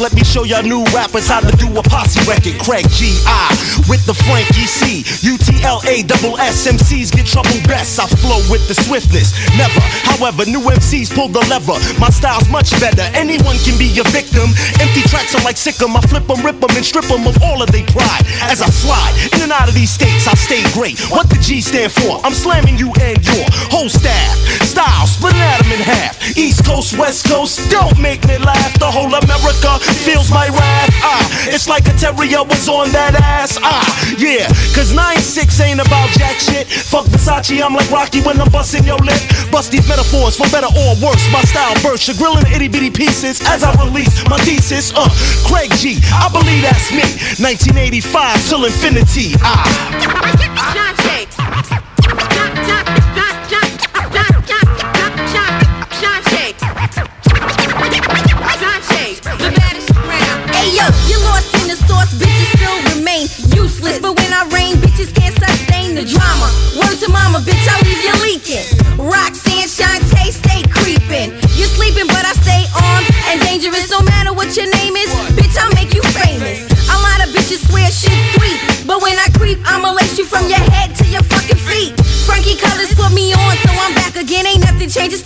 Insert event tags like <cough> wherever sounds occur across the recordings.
Let me show y'all new rappers how to do a posse record. Craig G. I with the Frankie C. UTLA double SMCs get trouble best. I flow with the swiftness. Never, however, new MCs pull the lever. My style's much better. Anyone can be a victim. Empty tracks are like sick 'em. I flip 'em, rip 'em, and strip 'em of all of their pride. As I slide in and out of these states, I stay great. What the G stand for? I'm slamming you and your whole staff. Style, splitting atom in half. East Coast, West Coast, don't make me laugh. The whole America feels my wrath. Ah, it's like a terrier was on that ass. Ah, yeah, cause 9-6 ain't about jack shit. Fuck Versace, I'm like Rocky when I'm busting your lip. Bust these metaphors for better or worse. My style bursts, you're grilling itty bitty pieces as I release my thesis. Uh, Craig G, I believe that's me. 1985 till infinity. Ah. Sauce, bitches still remain useless. But when I rain, bitches can't sustain the drama. Word to mama, bitch, I leave you leaking. Roxanne, Shantae, stay creeping. You're sleeping, but I stay armed and dangerous. No matter what your name is, bitch, I'll make you famous. A lot of bitches swear shit sweet, but when I creep, I'ma lace you from your head to your fucking feet. Frankie Colors put me on, so I'm back again. Ain't nothing changed,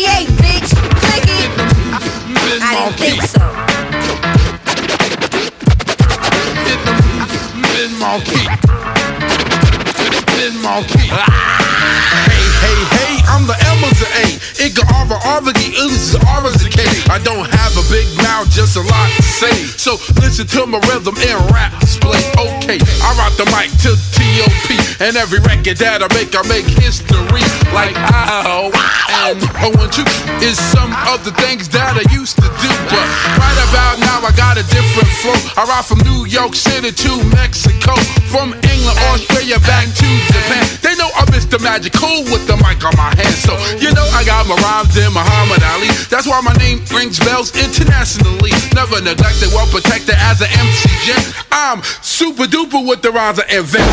38, bitch. Click it. I didn't think so. Ah! Hey, hey, hey, I'm the M's of A. It go R, R, R, E, U's, R, I don't have a big mouth, just a lot to say. So listen to my rhythm and rap display. Okay, I rock the mic to T.O.P. And every record that I make, I make history. Like ow, and oh and two is some of the things that I used to do. But right about now, I got a different flow. I ride from New York City to Mexico, from England, Australia, back to Japan. They know I'm Mr. Magic, Magical with the mic on my hand. So, you know, I got my rhymes in Muhammad Ali. That's why my name rings bells internationally. Never neglected, well protected as an MC Jen. I'm super duper with the rhymes I invent.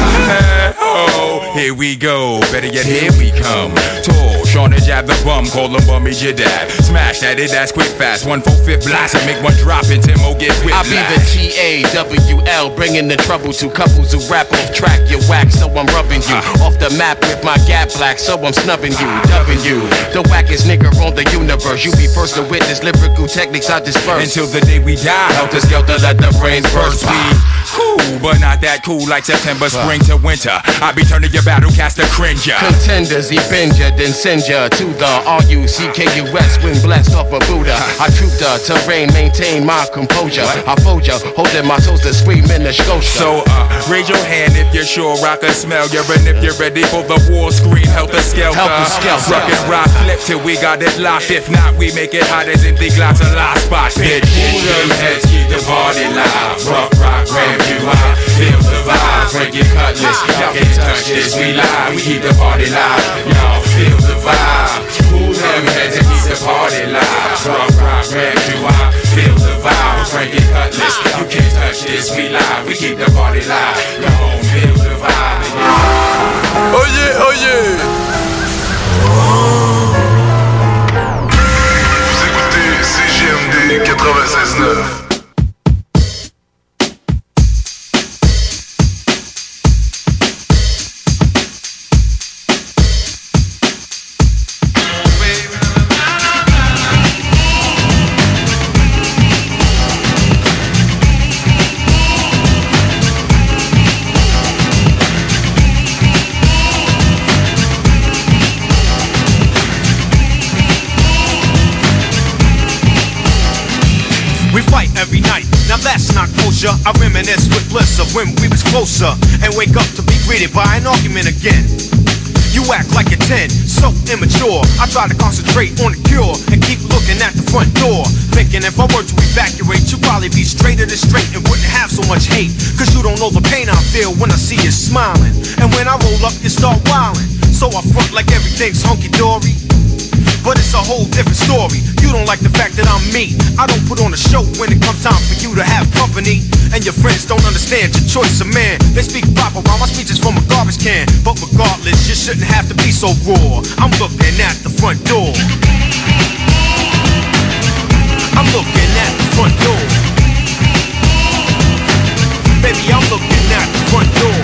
Oh, here we go. Better yet, here we come. Tall, Sean and jab the bum, call him bummy your dad. Smash that, it that's quick fast. One four fifth blast and make one drop and Timo get whipped. I be the T A W L, bringing the trouble to couples who rap off track. You whack, so I'm rubbing you uh-huh. off the map with my gap black, so I'm snubbing you, dubbing you. The wackest nigga on the universe. You be first to witness lyrical techniques I disperse. Until the day we die, helter skelter, let the brains burst. We cool, but not that cool like September, spring to winter. I be turning your battle cast to cringe ya. Contenders, he bend ya, then send ya to the R-U-C-K-U-S when blessed off a Buddha. I troop the terrain, maintain my composure. I fold ya, holding my toes to scream in the scotia. So, uh, raise your hand if you're sure I can smell you. And if you're ready for the war scream, helter skelter. Helter skelter. Rock and rock, flip till we got it locked. If not, we make it hot as in the glass of last spot. Them heads keep the party live. Rock, rock, grab you high. Feel the vibe, your cutlass. Y'all can't touch this, we live. We keep the party live. Y'all feel on the cure and keep looking at the front door. Thinking if I were to evacuate, you'd probably be straighter than straight and wouldn't have so much hate. Cause you don't know the pain I feel when I see you smiling. And when I roll up, you start wilding. So I front like everything's hunky dory. But it's a whole different story. You don't like the fact that I'm me. I don't put on a show when it comes time for you to have company. And your friends don't understand your choice of man. They speak proper while my speech is from a garbage can. But regardless, you shouldn't have to be so raw. I'm looking at the front door. I'm looking at the front door. Baby, I'm looking at the front door.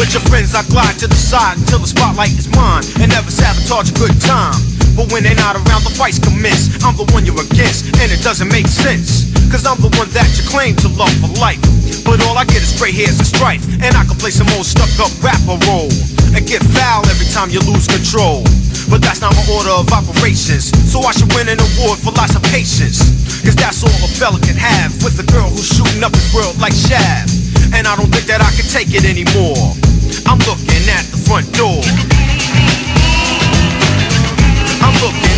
With your friends, I glide to the side until the spotlight is mine and never sabotage a good time. But when they're not around, the fights commence. I'm the one you're against, and it doesn't make sense. Cause I'm the one that you claim to love for life. But all I get is gray hairs and strife. And I can play some old stuck up rapper role. And get foul every time you lose control. But that's not my order of operations. So I should win an award for lots of patience. Cause that's all a fella can have with a girl who's shooting up his world like Shab. And I don't think that I can take it anymore. I'm looking at the front door. I'm looking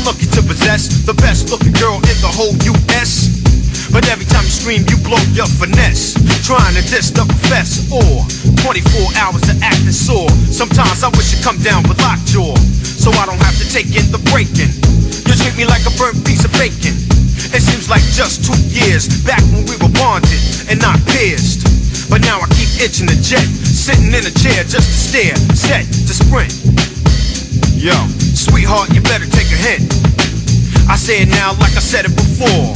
I'm lucky to possess the best looking girl in the whole US. But every time you scream, you blow your finesse. Trying to diss the profess or 24 hours of acting sore. Sometimes I wish you'd come down with lockjaw so I don't have to take in the breaking. You treat me like a burnt piece of bacon. It seems like just two years back when we were bonded and not pierced. But now I keep itching the jet, sitting in a chair just to stare, set to sprint. Yo, sweetheart, you better take hint. I say it now like I said it before.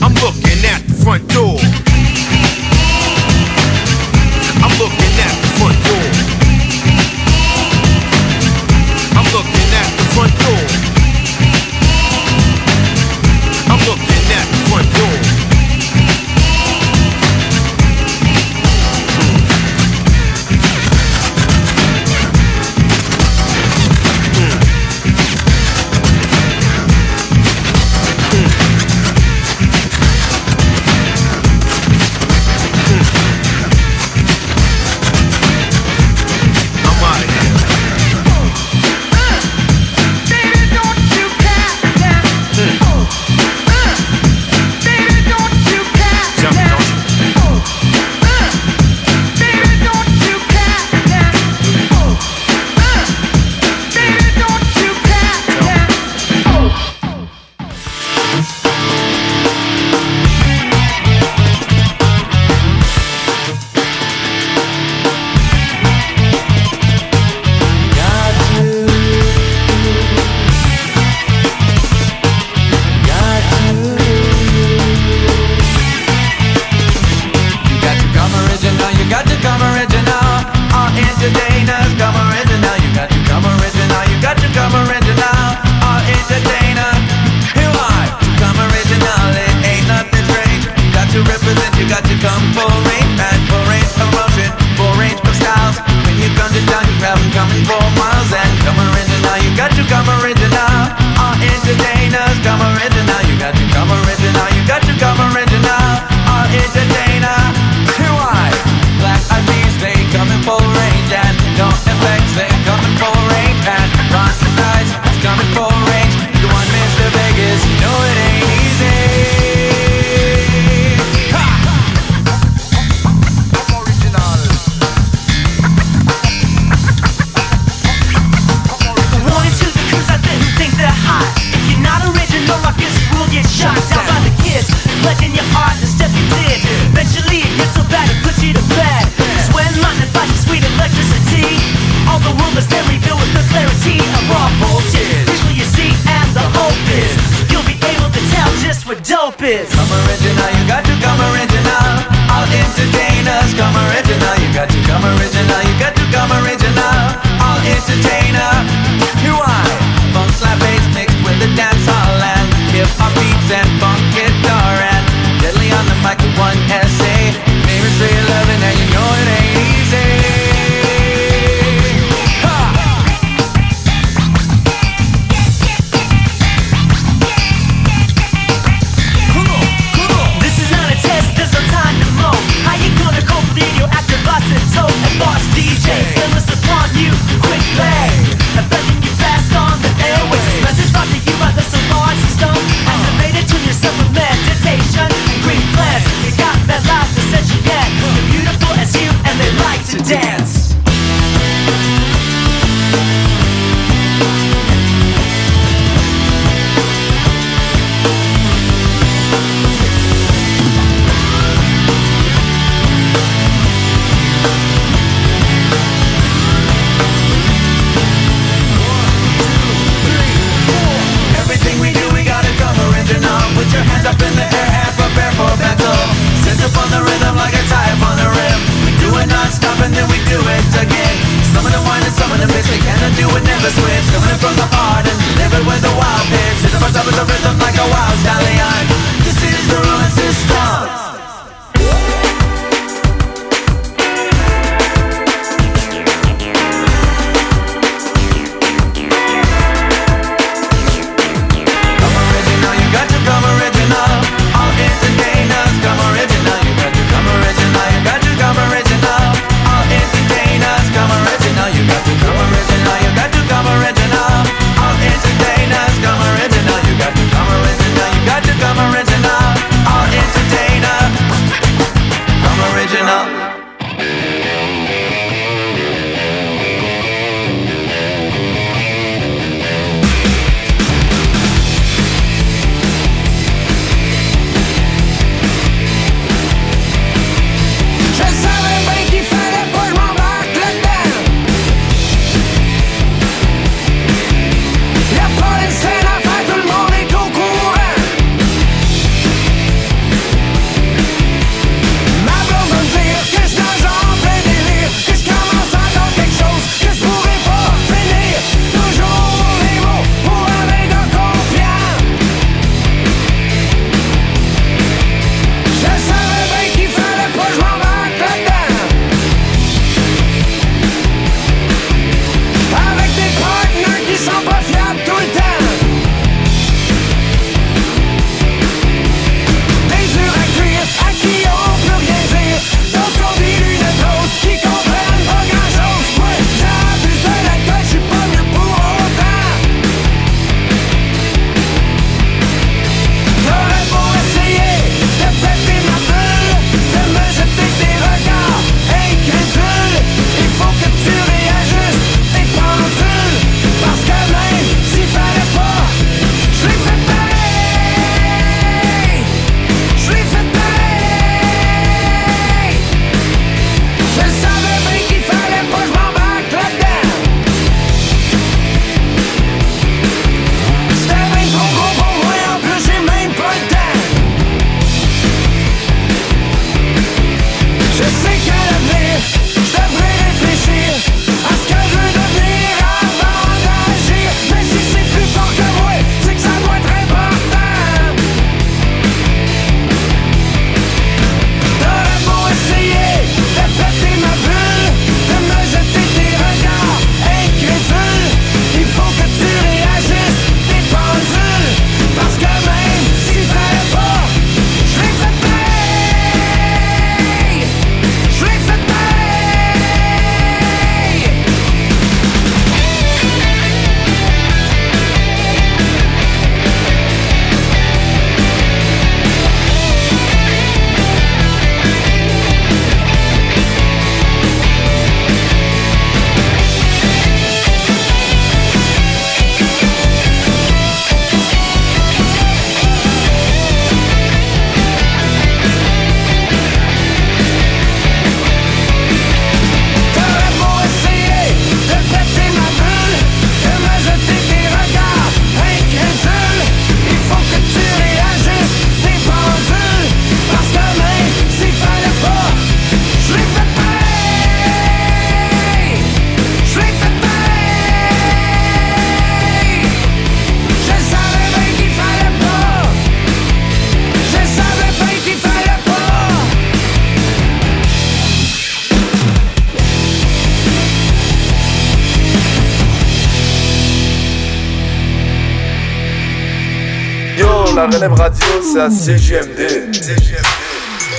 I'm looking at the front door. I'm looking at the front door. I'm looking at the front door.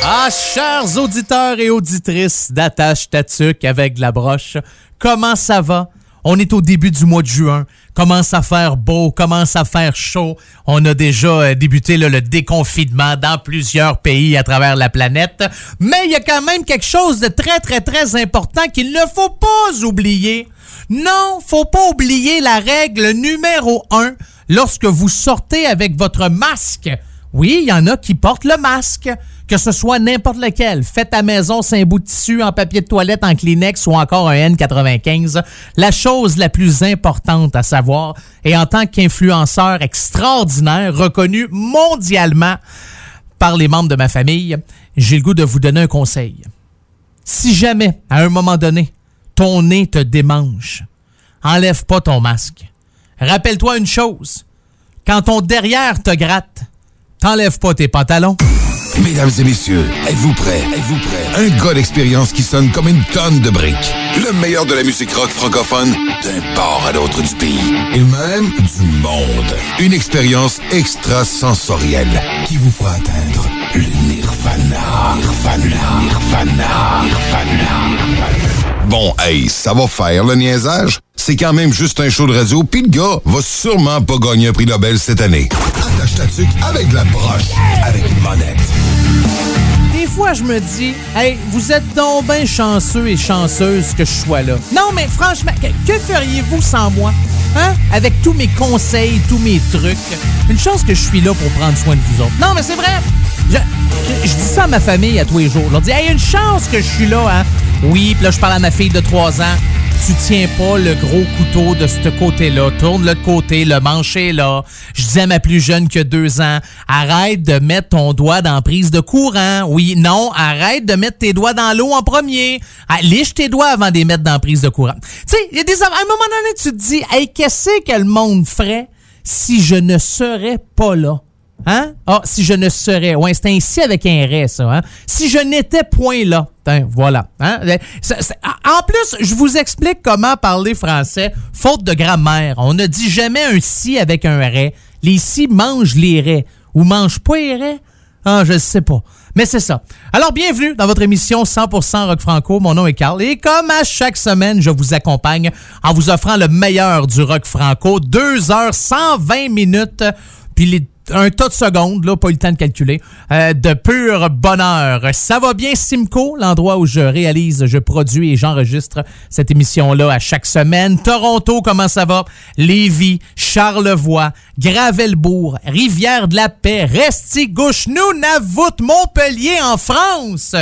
Ah, chers auditeurs et auditrices d'Attache Tatuc avec la broche, comment ça va? On est au début du mois de juin. Commence à faire beau, commence à faire chaud. On a déjà euh, débuté le déconfinement dans plusieurs pays à travers la planète. Mais il y a quand même quelque chose de très, très, très important qu'il ne faut pas oublier. Non, faut pas oublier la règle numéro un lorsque vous sortez avec votre masque. Oui, il y en a qui portent le masque que ce soit n'importe lequel, fait à maison, c'est un bout de tissu en papier de toilette, en Kleenex ou encore un N95, la chose la plus importante à savoir, et en tant qu'influenceur extraordinaire, reconnu mondialement par les membres de ma famille, j'ai le goût de vous donner un conseil. Si jamais, à un moment donné, ton nez te démange, enlève pas ton masque. Rappelle-toi une chose, quand ton derrière te gratte, t'enlèves pas tes pantalons. Mesdames et messieurs, êtes-vous prêts? Êtes-vous prêts? Un gars d'expérience qui sonne comme une tonne de briques. Le meilleur de la musique rock francophone d'un port à l'autre du pays. Et même du monde. Une expérience extrasensorielle qui vous fera atteindre le nirvana. Nirvana. Nirvana. Nirvana. Bon, hey, ça va faire le niaisage? C'est quand même juste un show de radio, pis le gars va sûrement pas gagner un prix Nobel cette année. Attache ta tuque avec la broche, avec une monette. Des fois, je me dis, hey, vous êtes donc bien chanceux et chanceuses que je sois là. Non, mais franchement, que, que feriez-vous sans moi? Hein? Avec tous mes conseils, tous mes trucs. Une chance que je suis là pour prendre soin de vous autres. Non, mais c'est vrai. Je, je- je dis ça à ma famille à tous les jours. Je leur dis, hey, une chance que je suis là, hein? Oui, puis là, je parle à ma fille de 3 ans. Tu tiens pas le gros couteau de ce côté-là. Tourne-le de côté, le manche est là. Je disais plus jeune que 2 ans, arrête de mettre ton doigt dans prise de courant. Oui, non, arrête de mettre tes doigts dans l'eau en premier. Ah, liche tes doigts avant de les mettre dans prise de courant. Tu sais, il y a des... À un moment donné, tu te dis, hey, qu'est-ce que le monde ferait si je ne serais pas là? Hein? Ah, si je ne serais. Ouais, c'est ainsi avec un ré, ça. Hein? Si je n'étais point là. Voilà. Hein? Ça- En plus, je vous explique comment parler français, faute de grammaire. On ne dit jamais un si avec un ré. Les si mangent les raies. Ou mangent pas les raies? Ah, je sais pas. Mais c'est ça. Alors, bienvenue dans votre émission 100% Rock Franco. Mon nom est Carl. Et comme à chaque semaine, je vous accompagne en vous offrant le meilleur du rock franco. 2 heures 120 minutes. Puis les un tas de secondes, là, pas eu le temps de calculer, euh, de pur bonheur. Ça va bien, Simco, l'endroit où je réalise, je produis et j'enregistre cette émission-là à chaque semaine. Toronto, comment ça va? Lévis, Charlevoix, Gravelbourg, Rivière-de-la-Paix, Restigouche, Nunavut, Montpellier en France.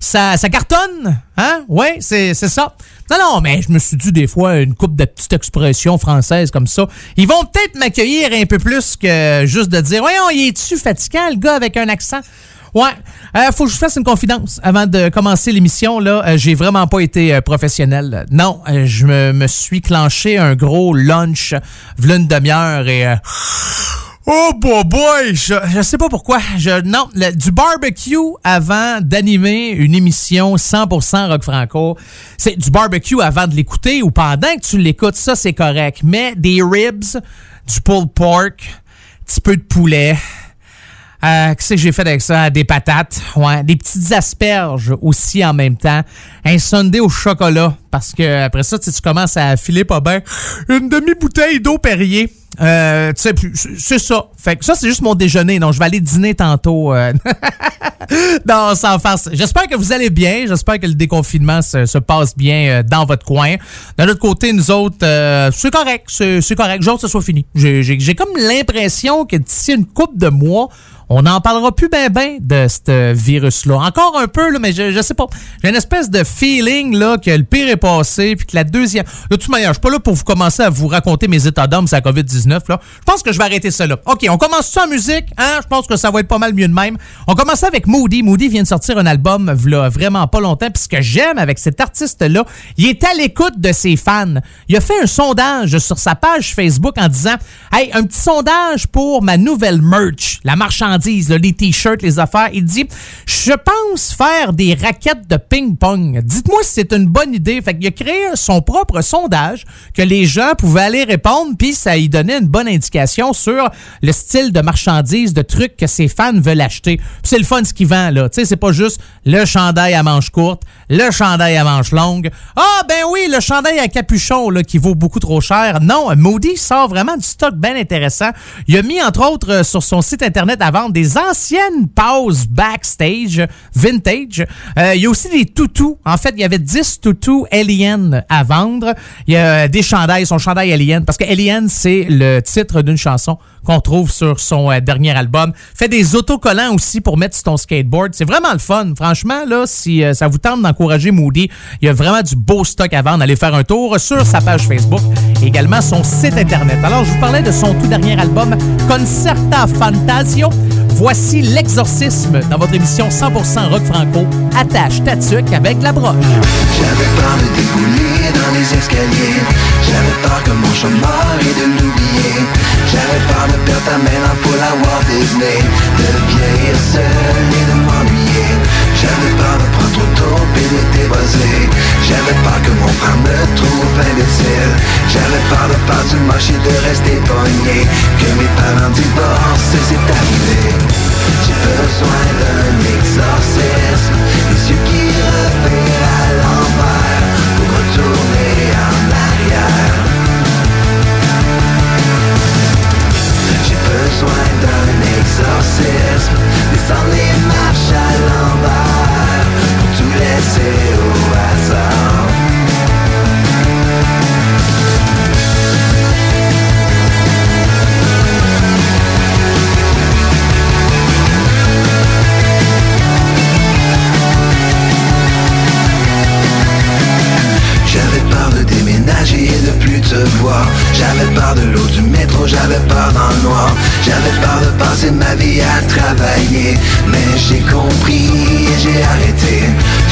Ça, ça cartonne, hein? Ouais, c'est ça. Non, non, mais je me suis dit des fois une coupe de petites expressions françaises comme ça. Ils vont peut-être m'accueillir un peu plus que juste de dire Voyons, il est-tu fatigant, le gars avec un accent? Ouais, euh, faut que je vous fasse une confidence avant de commencer l'émission. Là, Euh, j'ai vraiment pas été euh, professionnel. Non, je me, me suis clenché un gros lunch, v'là une demi-heure et Oh boy, boy, je, je sais pas pourquoi. Je, non, le- du barbecue avant d'animer une émission 100% rock franco. C'est du barbecue avant de l'écouter ou pendant que tu l'écoutes, ça c'est correct. Mais des ribs, du pulled pork, petit peu de poulet. Euh, Qu'est-ce que j'ai fait avec ça? Des patates, ouais, des petites asperges aussi en même temps. Un sundae au chocolat, parce que après ça, tu commences à filer pas bien. Une demi-bouteille d'eau Perrier. Euh, tu sais, c'est ça. Fait que ça, c'est juste mon déjeuner. Donc, je vais aller dîner tantôt. euh, <laughs> non, sans farce. J'espère que vous allez bien. J'espère que le déconfinement se, se passe bien euh, dans votre coin. D'un autre côté, nous autres, euh, c'est correct. C'est correct. Hâte que ce soit fini. J'ai- comme l'impression que d'ici une couple de mois, on n'en parlera plus ben ben de ce virus-là. Encore un peu, là, mais je, je sais pas. J'ai une espèce de feeling là, que le pire est passé, puis que la deuxième... De toute manière, je suis pas là pour vous commencer à vous raconter mes états d'âme sur la COVID-19. Là. Je pense que je vais arrêter ça là. OK, on commence ça en musique. Hein? Je pense que ça va être pas mal mieux de même. On commence avec Moody. Moody vient de sortir un album v'là vraiment pas longtemps. Puis ce que j'aime avec cet artiste-là, il est à l'écoute de ses fans. Il a fait un sondage sur sa page Facebook en disant Hey, un petit sondage pour ma nouvelle merch, la marchandise les t-shirts, les affaires. Il dit Je pense faire des raquettes de ping-pong. Dites-moi si c'est une bonne idée. Fait qu'il a créé son propre sondage que les gens pouvaient aller répondre, puis ça lui donnait une bonne indication sur le style de marchandises, de trucs que ses fans veulent acheter. C'est le fun ce qu'il vend, là. Tu sais, c'est pas juste le chandail à manches courtes, le chandail à manches longues. Ah, ben oui, le chandail à capuchon, là, qui vaut beaucoup trop cher. Non, Moody sort vraiment du stock bien intéressant. Il a mis, entre autres, euh, sur son site Internet à des anciennes pauses backstage vintage. Euh, il y a aussi des toutous. En fait, il y avait 10 toutous Alien à vendre. Il y a des chandails, son chandail Alien, parce que Alien, c'est le titre d'une chanson qu'on trouve sur son euh, dernier album. Fait des autocollants aussi pour mettre sur ton skateboard. C'est vraiment le fun. Franchement, là, si euh, ça vous tente d'encourager Moody, il y a vraiment du beau stock à vendre. Allez faire un tour sur sa page Facebook également son site Internet. Alors, je vous parlais de son tout dernier album, Concerta Fantasio. Voici l'exorcisme dans votre émission 100% rock franco. Attache ta tuque avec la broche. J'avais peur de débouler dans les escaliers. J'avais peur que mon chômeur et de l'oublier. J'avais peur de perdre ta main dans pour la Walt Disney. De vieillir seul J'avais peur que mon frère me trouve imbécile. J'avais peur de faire du moche et de rester pogné. Que mes parents divorcent, c'est arrivé. J'ai besoin d'un exorcisme. Les yeux qui revirent à l'envers pour retourner en arrière. J'ai besoin d'un exorcisme. Descendre les marches à l'envers pour de J'avais peur de l'eau du métro, j'avais peur dans le noir. J'avais peur de passer ma vie à travailler. Mais j'ai compris et j'ai arrêté.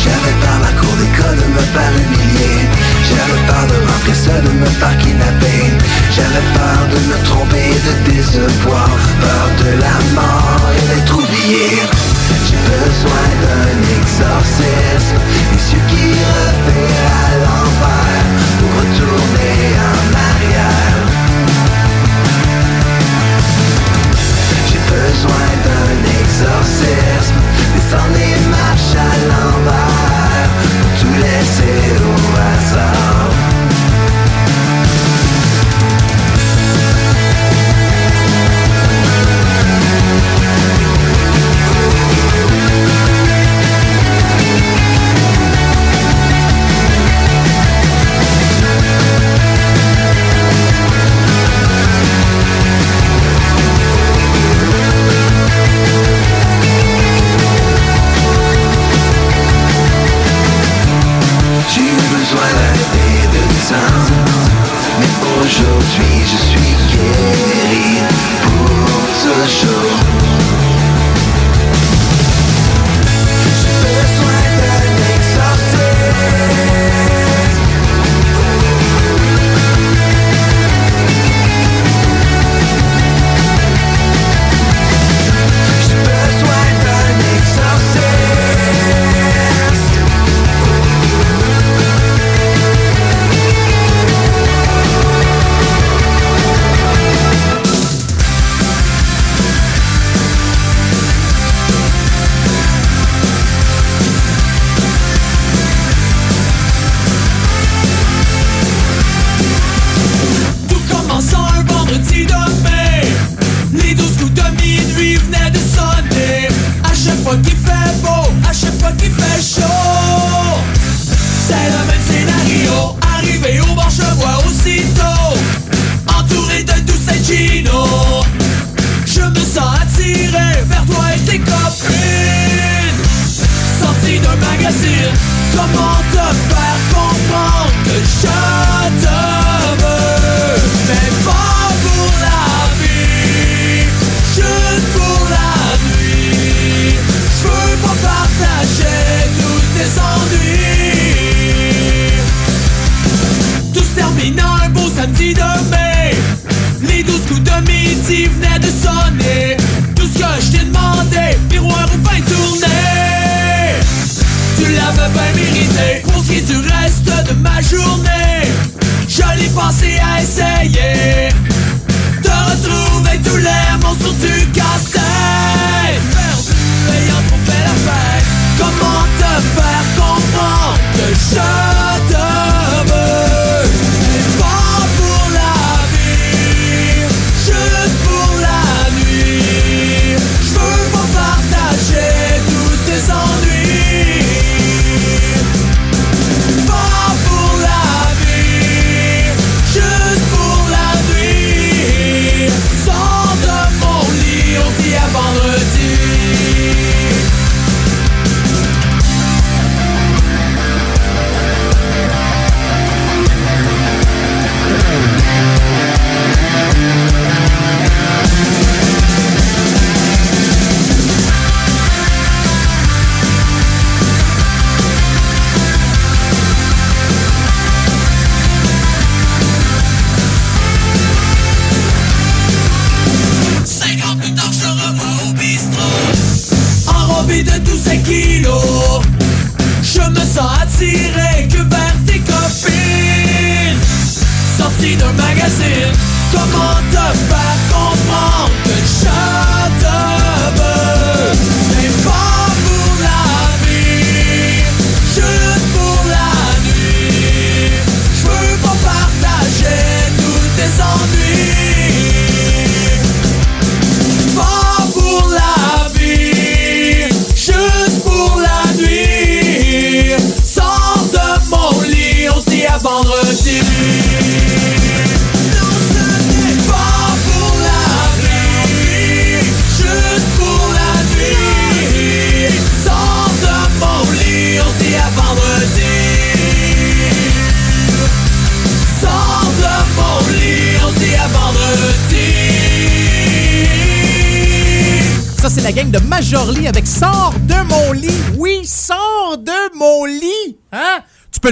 J'avais peur à la cour d'école de me faire humilier. J'avais peur de rentrer seul, de me faire kidnapper. J'avais peur de me tromper et de décevoir. Peur de la mort et d'être oublié. J'ai besoin d'un exorcisme qui besoin d'un exorcisme. Descendre les marches à l'envers. Tout laisser au hasard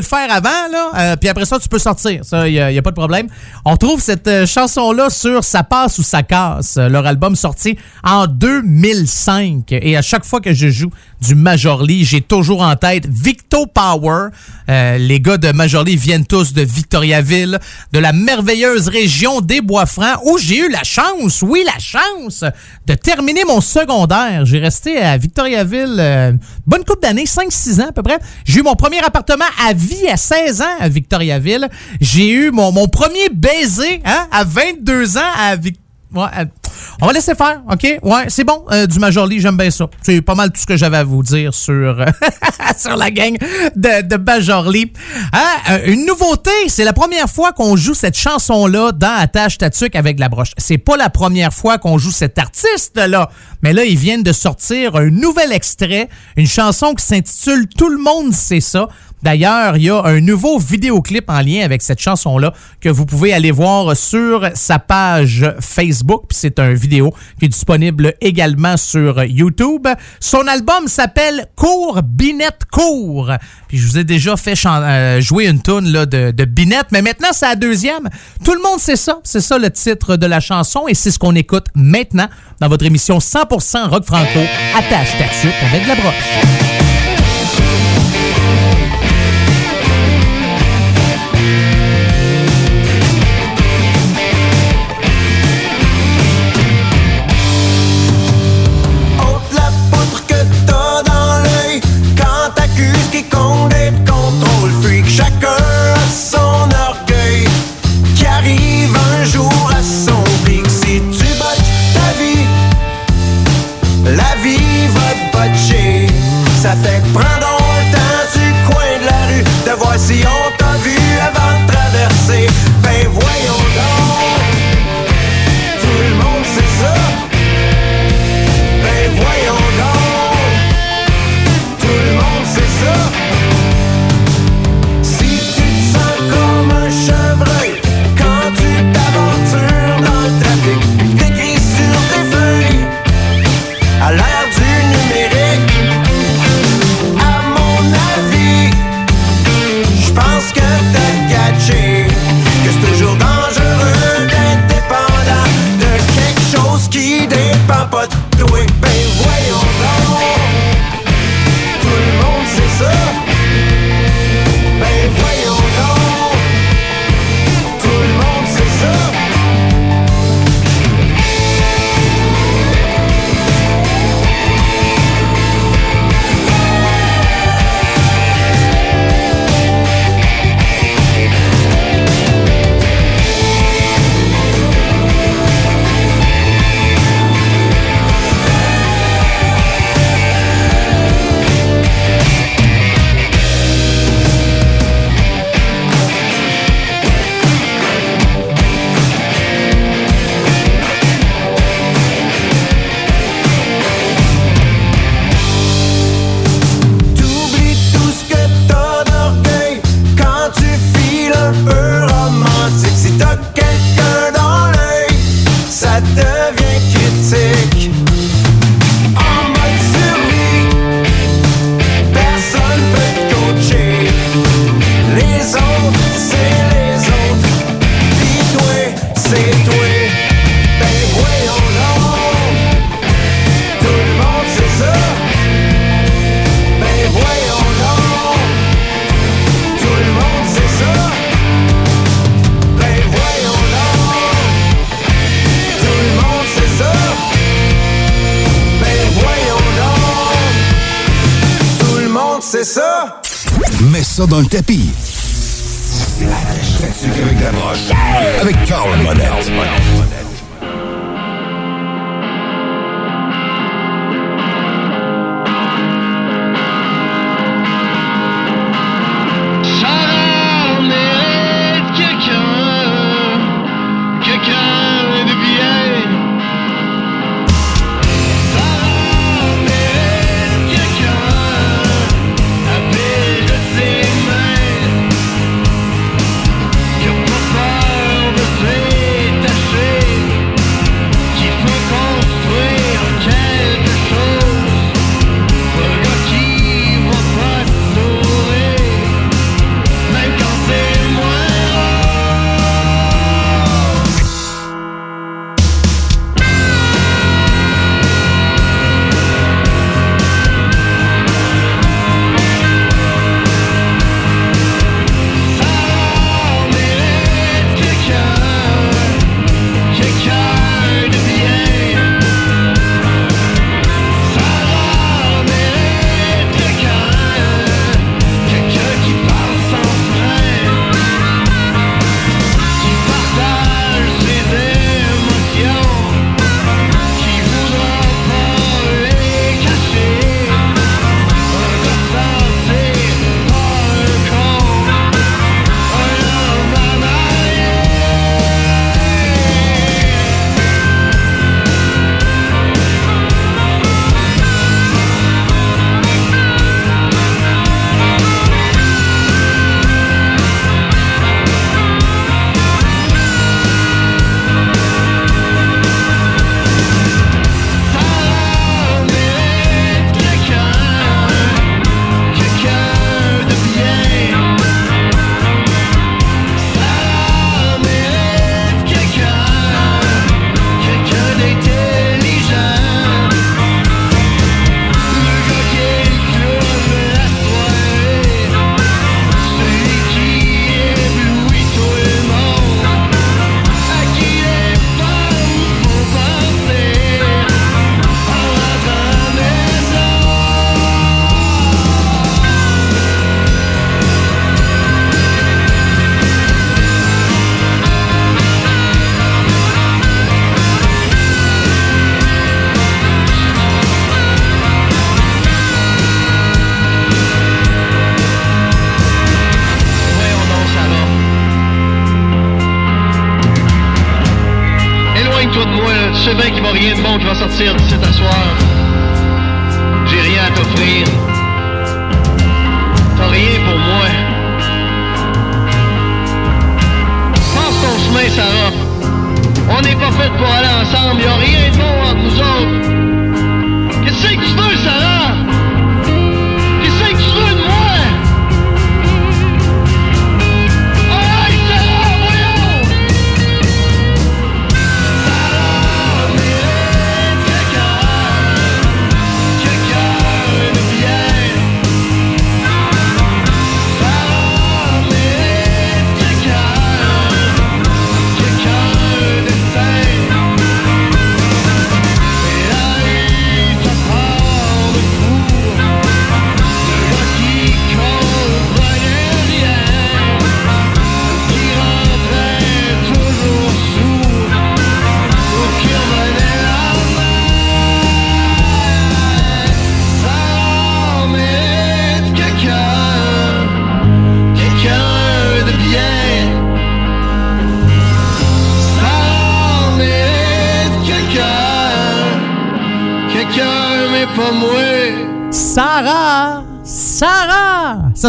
faire avant, euh, puis après ça, tu peux sortir. Ça, il n'y a, pas de problème. On trouve cette euh, chanson-là sur Ça passe ou ça casse, euh, leur album sorti en 2005. Et à chaque fois que je joue du Majorly, j'ai toujours en tête Victo Power. Les gars de Majorly viennent tous de Victoriaville, de la merveilleuse région des Bois-Francs, où j'ai eu la chance, oui, la chance, de terminer mon secondaire. J'ai resté à Victoriaville euh, bonne couple d'années, 5-6 ans à peu près. J'ai eu mon premier appartement à vie à 16 ans Victoriaville. J'ai eu mon, mon premier baiser hein, à 22 ans à Victoriaville. On va laisser faire, OK? Ouais, c'est bon. euh, du Majorly, j'aime bien ça. C'est pas mal tout ce que j'avais à vous dire sur, <laughs> sur la gang de, de Majorly. Hein? Euh, une nouveauté, c'est la première fois qu'on joue cette chanson-là dans Attache Tatuc avec la broche. C'est pas la première fois qu'on joue cet artiste-là. Mais là, ils viennent de sortir un nouvel extrait, une chanson qui s'intitule Tout le monde sait ça. D'ailleurs, il y a un nouveau vidéoclip en lien avec cette chanson-là que vous pouvez aller voir sur sa page Facebook. Puis c'est un vidéo qui est disponible également sur YouTube. Son album s'appelle Cours Binette Cours. Puis je vous ai déjà fait euh, jouer une tune là, de, Binette, mais maintenant c'est la deuxième. Tout le monde sait ça. C'est ça le titre de la chanson et c'est ce qu'on écoute maintenant dans votre émission 100% rock franco. Attache ta avec la broche.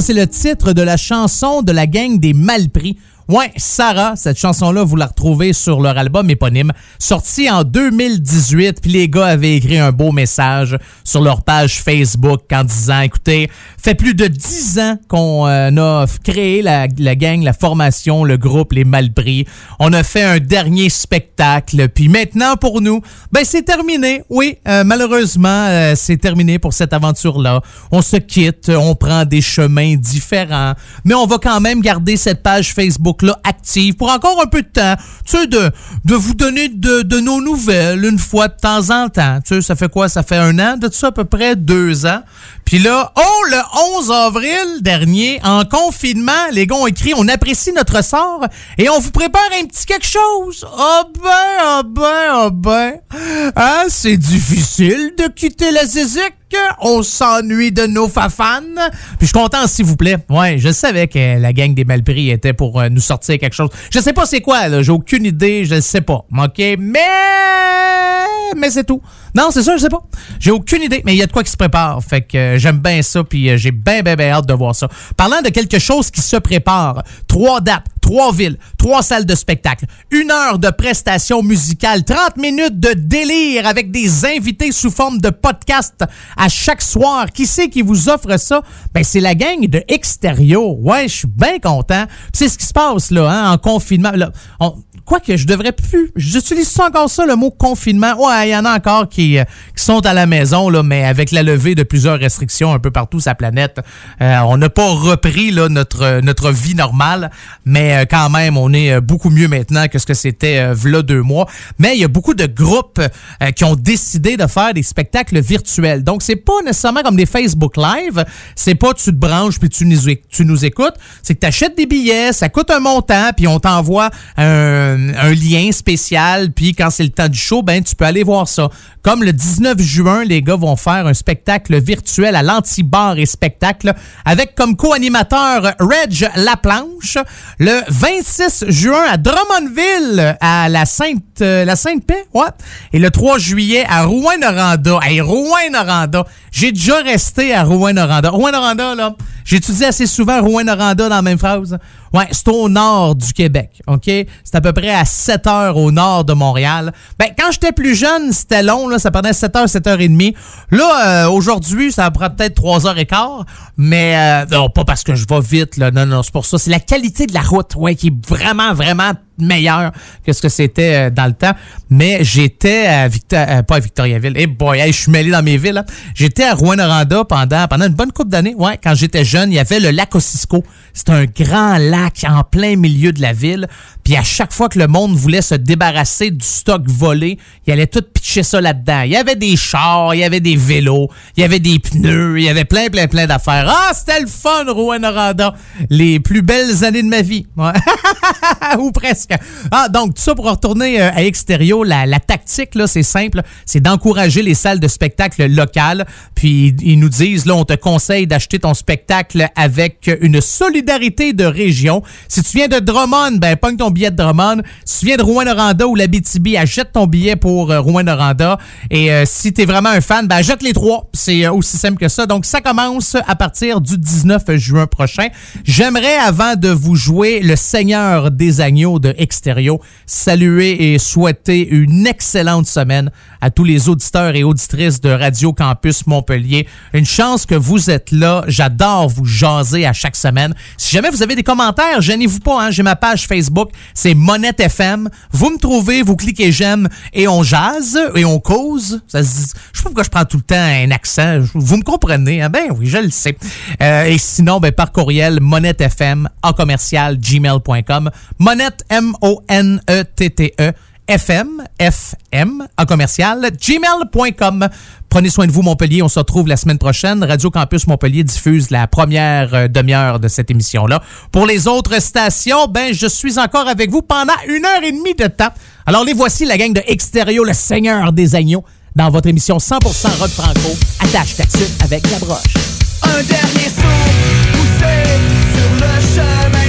c'est le titre de la chanson de la gang des Malpris. Ouais, Sarah, cette chanson-là, vous la retrouvez sur leur album éponyme, sorti en 2018. Puis les gars avaient écrit un beau message sur leur page Facebook en disant, écoutez, fait plus de dix ans qu'on euh, a créé la, gang, la formation, le groupe, les Malbris. On a fait un dernier spectacle. Puis maintenant, pour nous, ben c'est terminé. Oui, euh, malheureusement, euh, c'est terminé pour cette aventure-là. On se quitte, on prend des chemins différents. Mais on va quand même garder cette page Facebook là active pour encore un peu de temps, tu sais, de, de vous donner de, de, nos nouvelles une fois de temps en temps. Tu sais, ça fait quoi? Ça fait un an, de ça à peu près deux ans. Puis là, oh, le 11 avril dernier, en confinement, les gars ont écrit « On apprécie notre sort et on vous prépare un petit quelque chose. » Oh ben, oh ben, oh ben. Ah, c'est difficile de quitter la zézique. On s'ennuie de nos fafanes. Puis je suis content, s'il vous plaît. Ouais, je savais que la gang des Malpris était pour euh, nous sortir quelque chose. Je sais pas c'est quoi, là. J'ai aucune idée, je sais pas. OK? Mais. Mais c'est tout. Non, c'est ça, je sais pas. J'ai aucune idée, mais il y a de quoi qui se prépare. Fait que euh, j'aime bien ça, puis euh, j'ai bien, bien, bien hâte de voir ça. Parlant de quelque chose qui se prépare, trois dates, trois villes, trois salles de spectacle, une heure de prestations musicales, 30 minutes de délire avec des invités sous forme de podcast à chaque soir. Qui c'est qui vous offre ça? Ben, c'est la gang de Extérieur. Ouais, je suis bien content. C'est ce qui se passe, là, hein, en confinement. Quoique, je devrais plus. J'utilise encore ça, le mot confinement. Ouais, il y en a encore qui, euh, qui sont à la maison, là, mais avec la levée de plusieurs restrictions un peu partout sur la planète, euh, on n'a pas repris là, notre, euh, notre vie normale, mais euh, quand même, on est beaucoup mieux maintenant que ce que c'était euh, v'là deux mois. Mais il y a beaucoup de groupes euh, qui ont décidé de faire des spectacles virtuels. Donc, c'est pas nécessairement comme des Facebook Live. C'est pas tu te branches puis tu nous, tu nous écoutes. C'est que tu achètes des billets, ça coûte un montant, puis on t'envoie un, un lien spécial. Puis quand c'est le temps du show, ben tu peux aller voir ça. Comme le 19 juin, les gars vont faire un spectacle virtuel à l'Anti-Bar et Spectacle avec comme co-animateur Reg Laplanche. Le 26 juin à Drummondville, à la Sainte, euh, la Sainte-Paix. Et le 3 juillet à Rouen-Noranda. Hey, Rouen-Noranda. J'ai déjà resté à Rouen-Noranda. Rouen-Noranda, là, j'ai étudié assez souvent Rouen-Noranda dans la même phrase. Ouais, c'est au nord du Québec, OK? C'est à peu près à 7 heures au nord de Montréal. Ben, quand j'étais plus jeune, c'était long, là, ça prenait 7 heures, 7 heures et demie. Là, euh, aujourd'hui, ça prend peut-être 3 heures et quart, mais euh, non, pas parce que je vais vite, là, non, non, c'est pour ça. C'est la qualité de la route, ouais, qui est vraiment, vraiment meilleure que ce que c'était euh, dans le temps. Mais j'étais à Victor... euh, pas à Victoriaville. Eh boy, je suis mêlé dans mes villes. là. J'étais à Rouen-Noranda pendant, pendant une bonne couple d'années. Ouais, quand j'étais jeune, il y avait le lac Ossisco. C'est un grand lac en plein milieu de la ville. Puis à chaque fois que le monde voulait se débarrasser du stock volé, il allait tout pitcher ça là-dedans. Il y avait des chars, il y avait des vélos, il y avait des pneus, il y avait plein, plein, plein d'affaires. Ah, c'était le fun, Rouen-Noranda. Les plus belles années de ma vie. <laughs> Ou presque. Ah, donc, tout ça pour retourner euh, à extérieur, la, la tactique, là, c'est simple. C'est d'encourager les salles de spectacle locales. Puis, ils nous disent, là, on te conseille d'acheter ton spectacle avec une solidarité de région. Si tu viens de Drummond, ben, pogne ton billet de Drummond. Si tu viens de Rouen-Noranda ou la BTB, achète ton billet pour euh, Rouen-Noranda. Et euh, si t'es vraiment un fan, ben, achète les trois. C'est aussi simple que ça. Donc, ça commence à partir du 19 juin prochain. J'aimerais, avant de vous jouer le Seigneur des agneaux de Extérieur, saluer et souhaiter une excellente semaine à tous les auditeurs et auditrices de Radio Campus Montpellier. Une chance que vous êtes là. J'adore vous jaser à chaque semaine. Si jamais vous avez des commentaires, gênez-vous pas. Hein? J'ai ma page Facebook, c'est Monette FM. Vous me trouvez, vous cliquez j'aime et on jase et on cause. Ça se dit- je sais pas pourquoi je prends tout le temps un accent. Vous me comprenez? Hein? Ben oui, je le sais. Euh, et sinon, ben, par courriel, monettefm, à commercial, gmail.com. Monette, M-O-N-E-T-T-E. FM, FM, en commercial, gmail.com. Prenez soin de vous, Montpellier. On se retrouve la semaine prochaine. Radio Campus Montpellier diffuse la première euh, demi-heure de cette émission-là. Pour les autres stations, ben, je suis encore avec vous pendant une heure et demie de temps. Alors, les voici, la gang de Extérieur, le Seigneur des agneaux, dans votre émission 100% rock franco. Attache ta avec la broche. Un dernier saut sur le chemin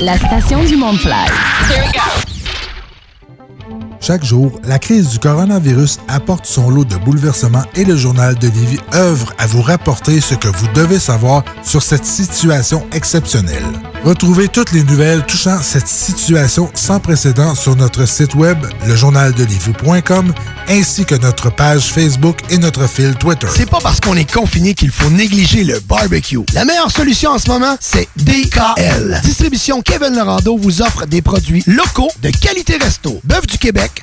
la station du monde fly. Chaque jour, la crise du coronavirus apporte son lot de bouleversements et le journal de Lévis œuvre à vous rapporter ce que vous devez savoir sur cette situation exceptionnelle. Retrouvez toutes les nouvelles touchant cette situation sans précédent sur notre site web, lejournaldelivie.com, ainsi que notre page Facebook et notre fil Twitter. C'est pas parce qu'on est confiné qu'il faut négliger le barbecue. La meilleure solution en ce moment, c'est DKL. Distribution Kevin Lorando vous offre des produits locaux de qualité resto. Bœuf du Québec,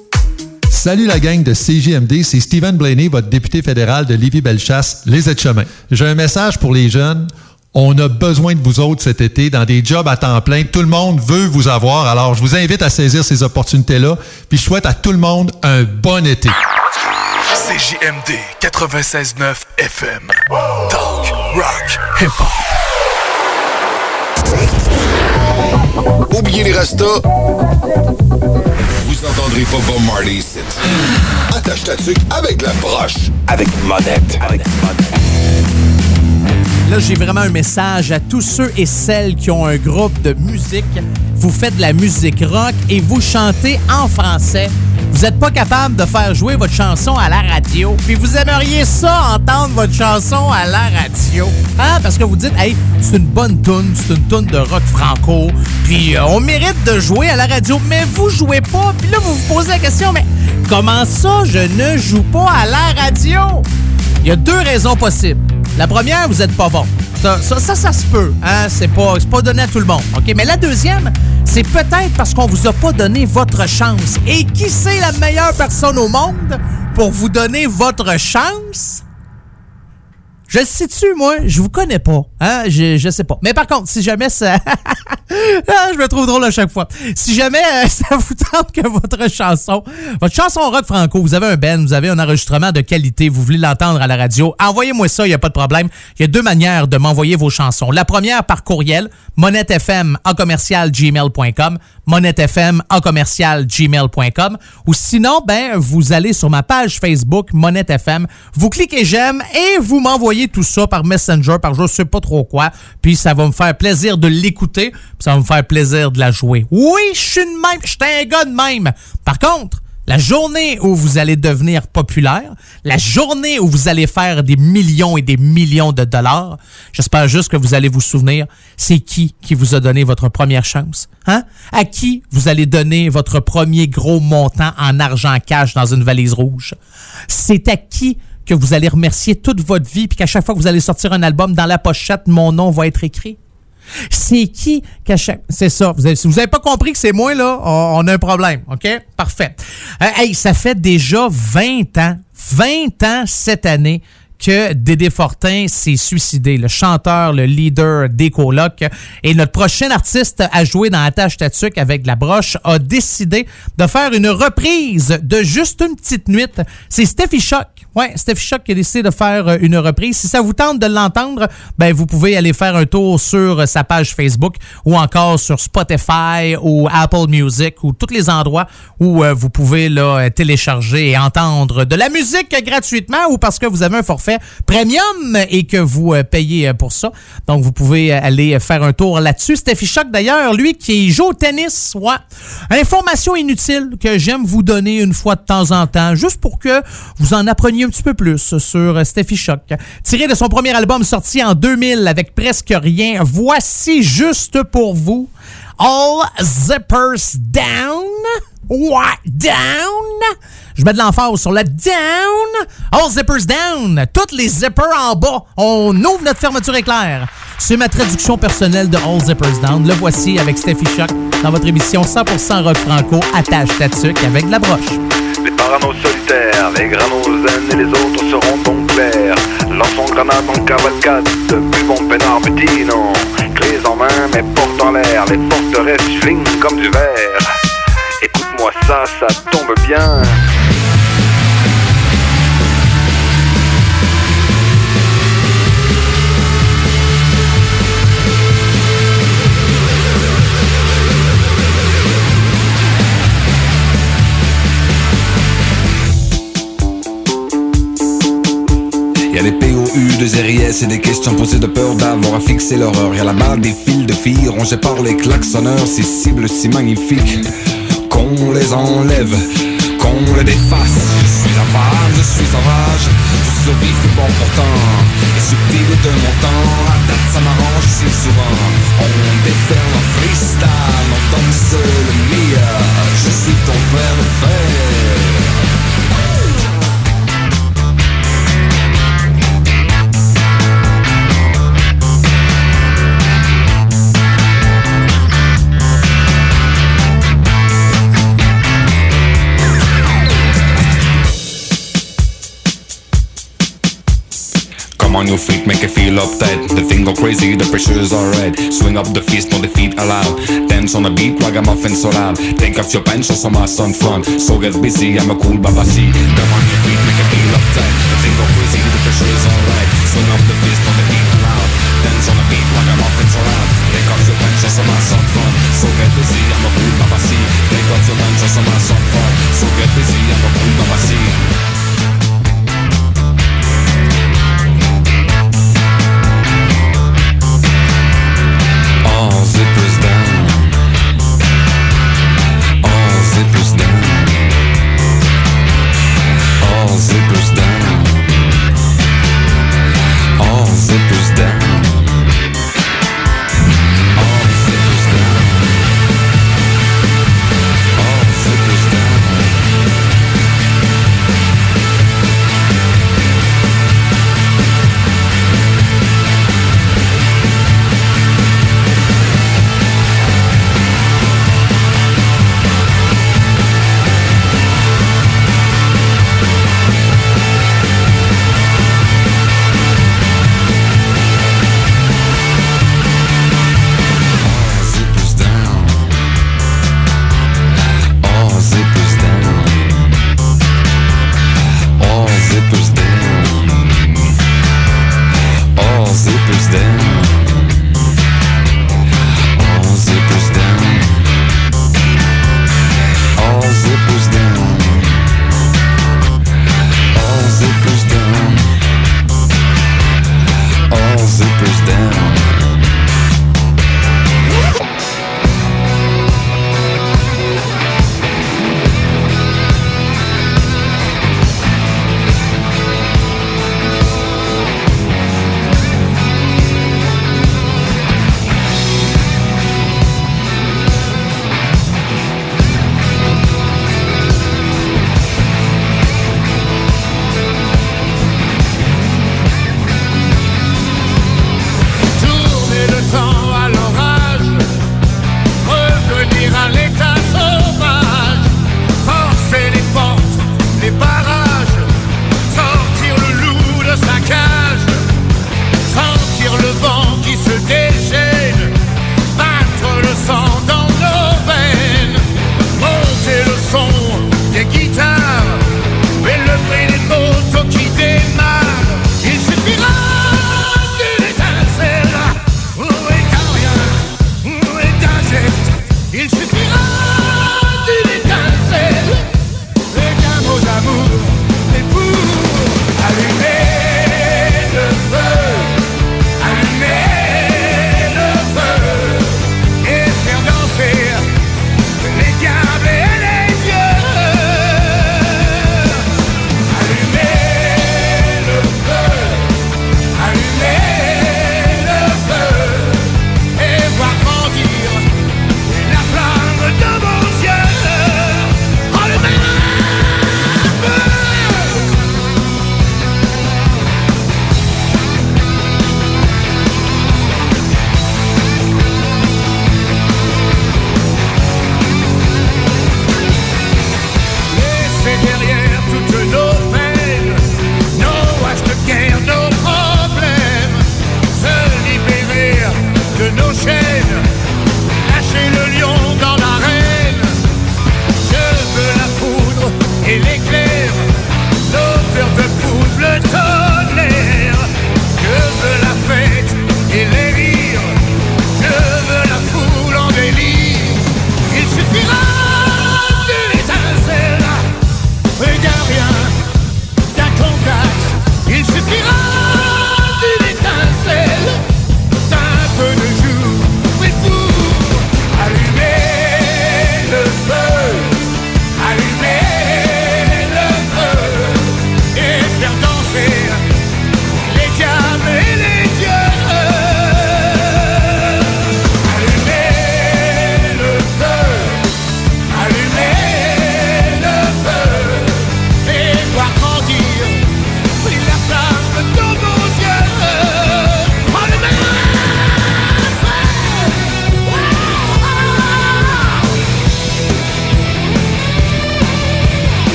Salut la gang de CGMD, c'est Stephen Blaney, votre député fédéral de Lévis-Bellechasse, les aides-chemins. J'ai un message pour les jeunes. On a besoin de vous autres cet été dans des jobs à temps plein. Tout le monde veut vous avoir. Alors, je vous invite à saisir ces opportunités-là. Puis, je souhaite à tout le monde un bon été. CJMD 96.9 FM. Talk, rock, hip-hop. Oubliez les restos. Vous entendrez pas Bob Marley ici. Attache ta tuque avec la broche. Avec monette. Avec Là, j'ai vraiment un message à tous ceux et celles qui ont un groupe de musique. Vous faites de la musique rock et vous chantez en français. Vous n'êtes pas capable de faire jouer votre chanson à la radio. Puis vous aimeriez ça, entendre votre chanson à la radio. Hein? Parce que vous dites, hey, c'est une bonne tune, c'est une tune de rock franco. Puis euh, on mérite de jouer à la radio, mais vous jouez pas. Puis là, vous vous posez la question, mais comment ça, je ne joue pas à la radio? Il y a deux raisons possibles. La première, vous êtes pas bon. Ça, ça, se peut. Hein? C'est pas, pas donné à tout le monde. Mais la deuxième, c'est peut-être parce qu'on vous a pas donné votre chance. Et qui c'est la meilleure personne au monde pour vous donner votre chance? Je le sais-tu, moi? Je vous connais pas. Hein? Je, je sais pas. Mais par contre, si jamais ça... <laughs> Ah, je me trouve drôle à chaque fois. Si jamais euh, <laughs> ça vous tente que votre chanson, votre chanson rock franco, vous avez un band, vous avez un enregistrement de qualité, vous voulez l'entendre à la radio, envoyez-moi ça, il n'y a pas de problème. Il y a deux manières de m'envoyer vos chansons. La première par courriel, monettefm en commercial gmail.com, monettefm en commercial gmail.com, ou sinon, ben, vous allez sur ma page Facebook, Monette FM, vous cliquez j'aime et vous m'envoyez tout ça par Messenger, par je sais pas trop quoi, puis ça va me faire plaisir de l'écouter, puis ça va me faire plaisir de la jouer. Oui, je suis de même, je suis un gars de même. Par contre, la journée où vous allez devenir populaire, la journée où vous allez faire des millions et des millions de dollars, j'espère juste que vous allez vous souvenir, c'est qui qui vous a donné votre première chance? Hein? À qui vous allez donner votre premier gros montant en argent cash dans une valise rouge? C'est à qui que vous allez remercier toute votre vie, puis qu'à chaque fois que vous allez sortir un album, dans la pochette, mon nom va être écrit? C'est qui qu'à chaque... C'est ça. Vous avez, si vous n'avez pas compris que c'est moi, là, on, a un problème. OK? Parfait. Euh, hey, ça fait déjà 20 ans, 20 ans cette année que Dédé Fortin s'est suicidé, le chanteur, le leader des colocs. Et notre prochain artiste à jouer dans Attache Tatuc avec la broche a décidé de faire une reprise de juste une petite nuit. C'est Steffi Shock. Ouais, Steffi Shock qui a décidé de faire euh, une reprise. Si ça vous tente de l'entendre, ben vous pouvez aller faire un tour sur sa page Facebook ou encore sur Spotify ou Apple Music ou tous les endroits où euh, vous pouvez télécharger et entendre de la musique gratuitement ou parce que vous avez un forfait premium et que vous euh, payez euh, pour ça. Donc, vous pouvez euh, aller faire un tour là-dessus. Steffi Shock, d'ailleurs, lui qui joue au tennis, ouais. Information inutile que j'aime vous donner une fois de temps en temps, juste pour que vous en appreniez un petit peu plus sur Steffi Shock. Tiré de son premier album sorti en 2000 avec presque rien, voici juste pour vous All Zippers Down. What? Down? Je mets de l'emphase sur le down. All zippers down. Toutes les zippers en bas. On ouvre notre fermeture éclair. C'est ma traduction personnelle de All zippers down. Le voici avec Steffi Shock dans votre émission 100% rock franco. Attache ta avec de la broche. Les paranos solitaires, les granos zen et les autres seront donc clairs. Lançons grenade en cavalcade, buvons peinard non Clés en main, mais porte en l'air, les forteresses flingent comme du verre. Écoute-moi ça, ça tombe bien. Y a des POU, des RIS et des questions posées de peur d'avoir à fixer l'horreur. Y a là-bas des fils de filles rongées par les klaxonneurs, ces cibles si magnifiques qu'on les enlève, qu'on les défasse. Je suis femme, je suis rage, je vif du bon pourtant. Et subtil de mon temps, la date ça m'arrange si souvent. On déferle en freestyle, on danse le meilleur. Je suis ton frère de fer. On, your feet, make it feel uptight. The thing go crazy, the pressure is alright. Swing up the fist, no defeat allowed. Dance on the beat, ragamuffin so loud. Take off your pants, show some ass on front. So get busy, I'm a cool babasi. Come on, you freak, make it feel uptight. The thing go crazy, the pressure is alright. Swing up the fist, no defeat allowed. Dance on the beat, ragamuffin so loud. Take off your pants, show some ass on front. So get busy, I'm a cool babasi. Take off your pants, show some ass on front. So get busy, I'm a cool babasi. All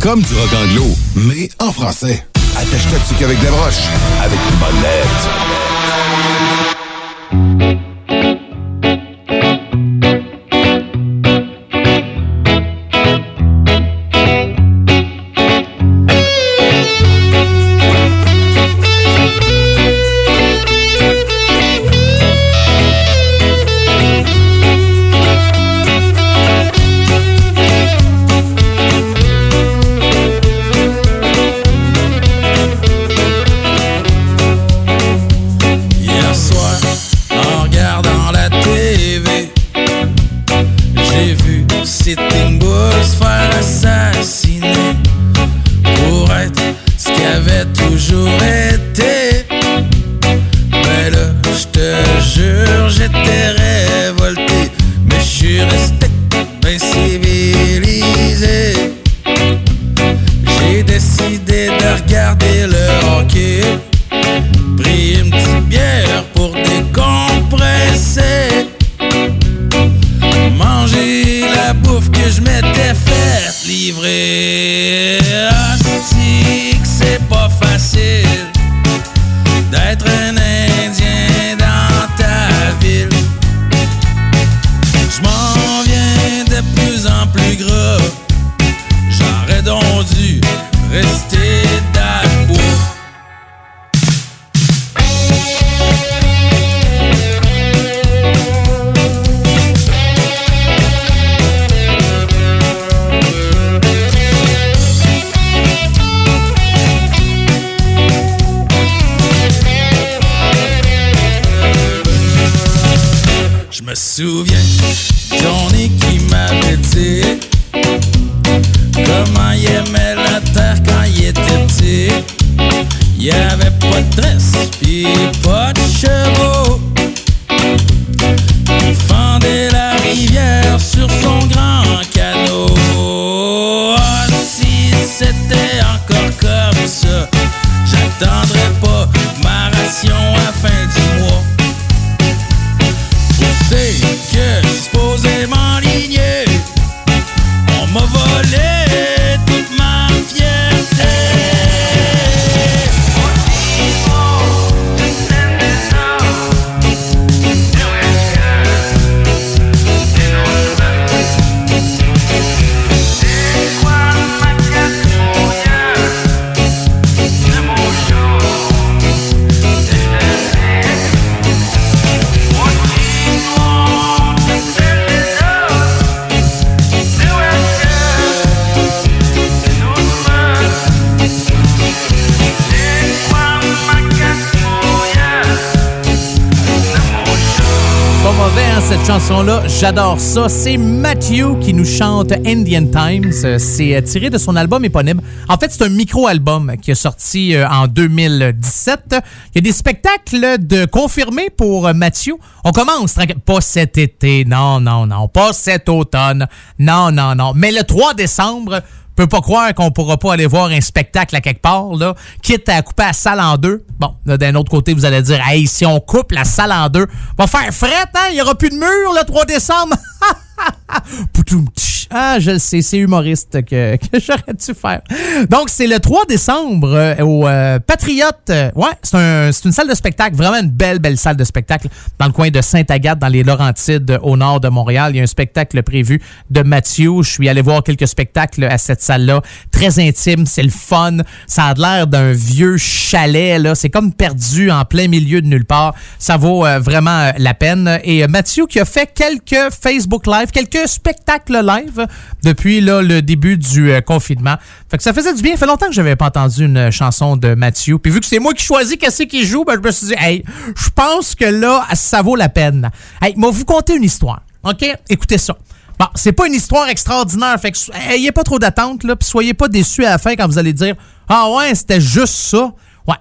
comme du rock J'adore ça. C'est Matthew qui nous chante Indian Times. Euh, C'est euh, tiré de son album éponyme. En fait, c'est un micro-album qui est sorti euh, en 2017. Il y a des spectacles de confirmés pour Matthew. On commence. Pas cet été. Non, non, non. Pas cet automne. Non, non, non. Mais le 3 décembre, peut pas croire qu'on pourra pas aller voir un spectacle à quelque part, là, quitte à couper la salle en deux. Bon, d'un autre côté, vous allez dire, hey, si on coupe la salle en deux, va faire fret, hein? Il y aura plus de mur le 3 décembre. <laughs> <laughs> Ah, je le sais, c'est humoriste que, <laughs> que j'aurais dû faire. Donc, c'est le 3 décembre euh, au euh, Patriote. Euh, ouais, c'est un, c'est une salle de spectacle, vraiment une belle, belle salle de spectacle dans le coin de Sainte-Agathe, dans les Laurentides, au nord de Montréal. Il y a un spectacle prévu de Mathieu. Je suis allé voir quelques spectacles à cette salle-là. Très intime, c'est le fun. Ça a l'air d'un vieux chalet, là. C'est comme perdu en plein milieu de nulle part. Ça vaut vraiment la peine. Et Mathieu qui a fait quelques Facebook Live, quelques spectacles live depuis là, le début du euh, confinement. Fait que ça faisait du bien. Ça fait longtemps que j'avais pas entendu une chanson de Mathieu. Puis vu que c'est moi qui choisis qu'est-ce qu'il joue, ben, je me suis dit, hey, je pense que là, ça vaut la peine. Hey, moi, vous conter une histoire. OK? Écoutez ça. Bon, c'est pas une histoire extraordinaire, fait que ayez pas trop d'attente, là, puis soyez pas déçus à la fin quand vous allez dire Ah ouais, c'était juste ça. Ouais.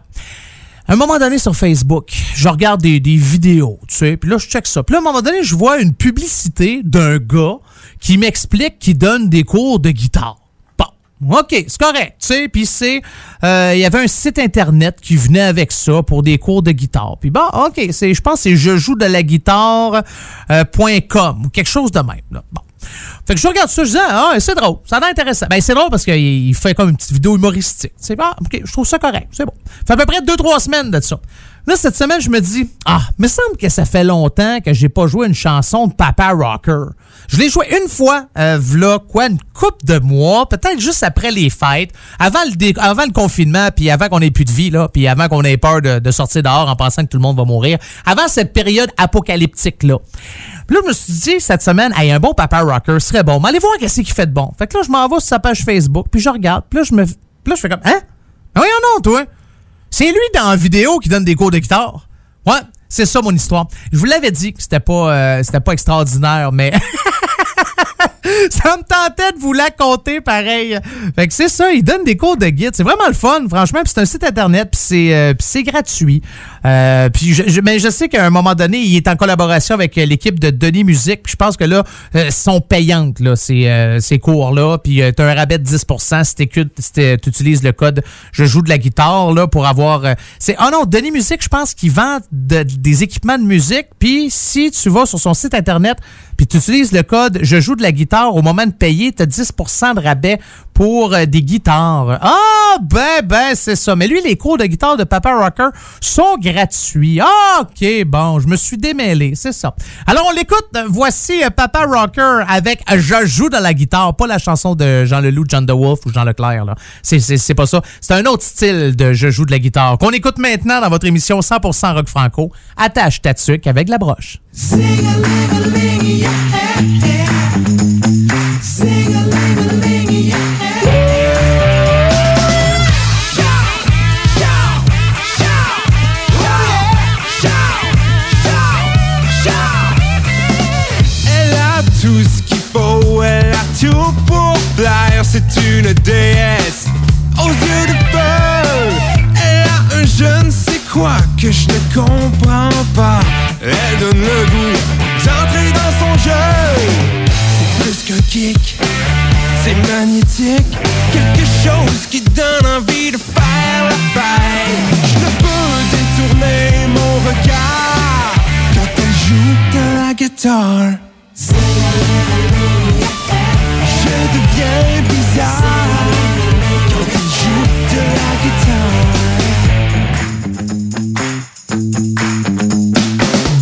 Un moment donné sur Facebook, je regarde des, vidéos, tu sais, puis là, je check ça. Puis là, un moment donné, je vois une publicité d'un gars qui m'explique qu'il donne des cours de guitare. Bon, OK, c'est correct, tu sais, puis c'est... euh, Il y avait un site Internet qui venait avec ça pour des cours de guitare. Puis bon, OK, c'est, je pense que c'est je joue de la guitare.com ou quelque chose de même. Là. Bon. Fait que je regarde ça, je dis, ah, c'est drôle, ça a l'air intéressant. Ben, c'est drôle parce qu'il il fait comme une petite vidéo humoristique. C'est ah, ok, je trouve ça correct, c'est bon. fait à peu près deux, trois semaines de ça. Là, cette semaine, je me dis, ah, me semble que ça fait longtemps que j'ai pas joué une chanson de Papa Rocker. Je l'ai joué une fois, euh, v'là, quoi, une coupe de mois, peut-être juste après les fêtes, avant le, confinement, puis avant qu'on ait plus de vie, là, puis avant qu'on ait peur de, sortir dehors en pensant que tout le monde va mourir, avant cette période apocalyptique-là. Là, je me suis dit, cette semaine, hey, un bon Papa Rocker serait bon. Mais allez voir qu'est-ce qu'il fait de bon. Fait que là, je m'en vais sur sa page Facebook, puis je regarde, puis là, je me, puis là, je fais comme, hein? Ah Voyons non, toi! C'est lui dans la vidéo qui donne des cours de guitare. Ouais, c'est ça mon histoire. Je vous l'avais dit que c'était pas, euh, c'était pas extraordinaire, mais <laughs> <laughs> ça me tentait de vous la conter pareil. Fait que c'est ça, il donne des cours de guide. C'est vraiment le fun, franchement. Puis c'est un site internet, puis c'est, euh, c'est gratuit. Euh, puis je, mais je sais qu'à un moment donné, il est en collaboration avec euh, l'équipe de Denis Musique. Puis je pense que là, euh, sont payantes là, ces, ces cours-là. Puis tu as un rabais de 10% si tu utilises le code Je joue de la guitare là pour avoir. c'est oh non, Denis Musique, je pense qu'il vend de- des équipements de musique. Puis si tu vas sur son site internet, puis tu utilises le code Je joue de la guitare au moment de payer, tu as 10% de rabais pour euh, des guitares. Ah, ben, ben, c'est ça. Mais lui, les cours de guitare de Papa Rocker sont gratuits. Ah, OK, bon, je me suis démêlé, c'est ça. Alors, on l'écoute. Voici euh, Papa Rocker avec Je joue de la guitare, pas la chanson de Jean Leloup, John DeWolf ou Jean Leclerc. C'est- pas ça. C'est un autre style de Je joue de la guitare qu'on écoute maintenant dans votre émission 100% rock franco. Attache ta tuque avec la broche. Une déesse aux yeux de feu. Elle a un je ne sais quoi que je ne comprends pas. Elle donne le goût d'entrer dans son jeu. C'est plus qu'un kick, c'est magnétique. Quelque chose qui donne envie de faire la fête. Je ne peux détourner mon regard quand elle joue de la guitare. Je deviens bizarre quand elle joue de la guitare.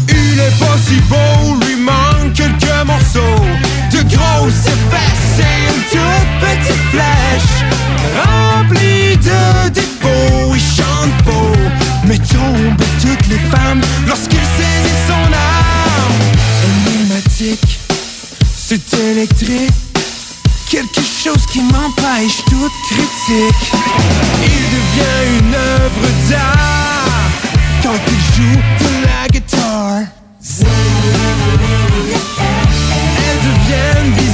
Il est pas si beau, lui manque quelques morceaux de grosses fesses et une toute petite flèche remplie de défauts. Il chante faux, mais tombe toutes les femmes lorsqu'il saisit son âme. Énigmatique, c'est électrique. Quelque chose qui m'empêche toute critique. Il devient une œuvre d'art quand il joue de la guitare. Elle devient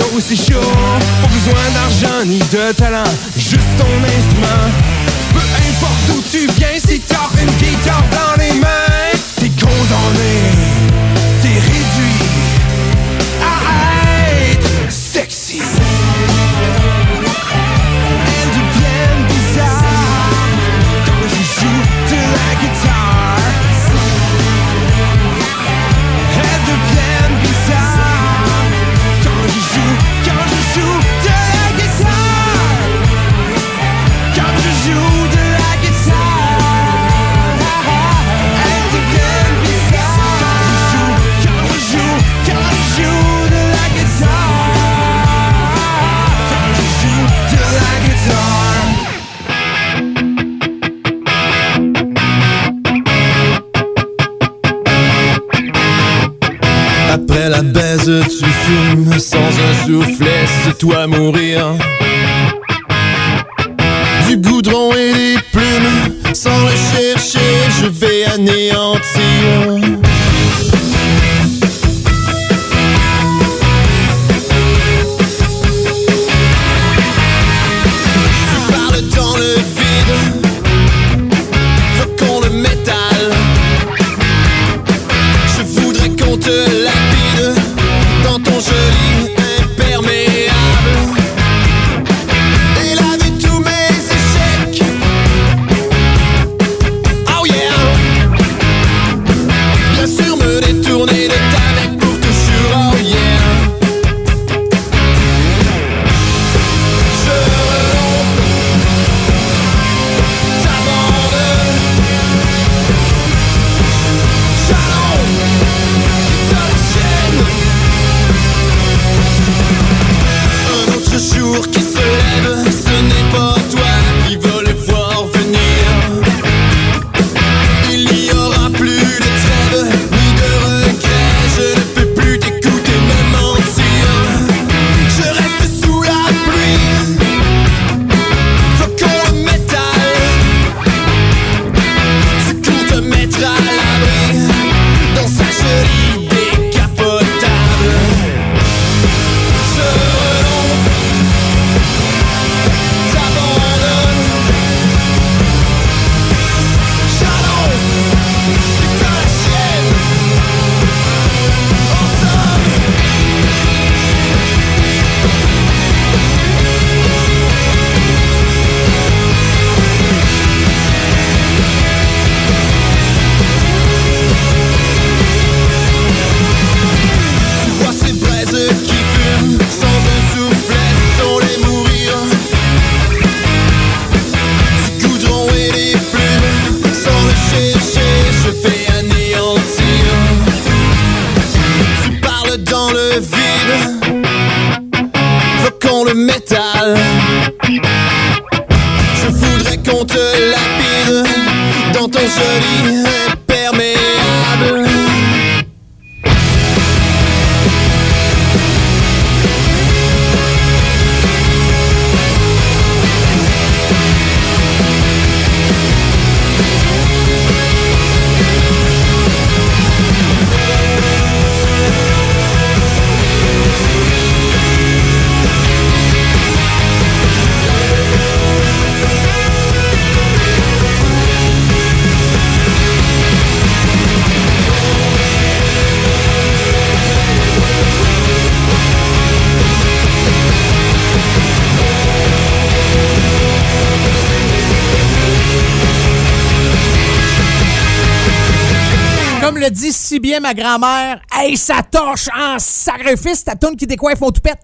dos c'est chaud Pas besoin d'argent ni de talent, juste ton instrument ma grand-mère, hey, ça torche en sacrifice, ta tourne qui décoiffe mon toupette.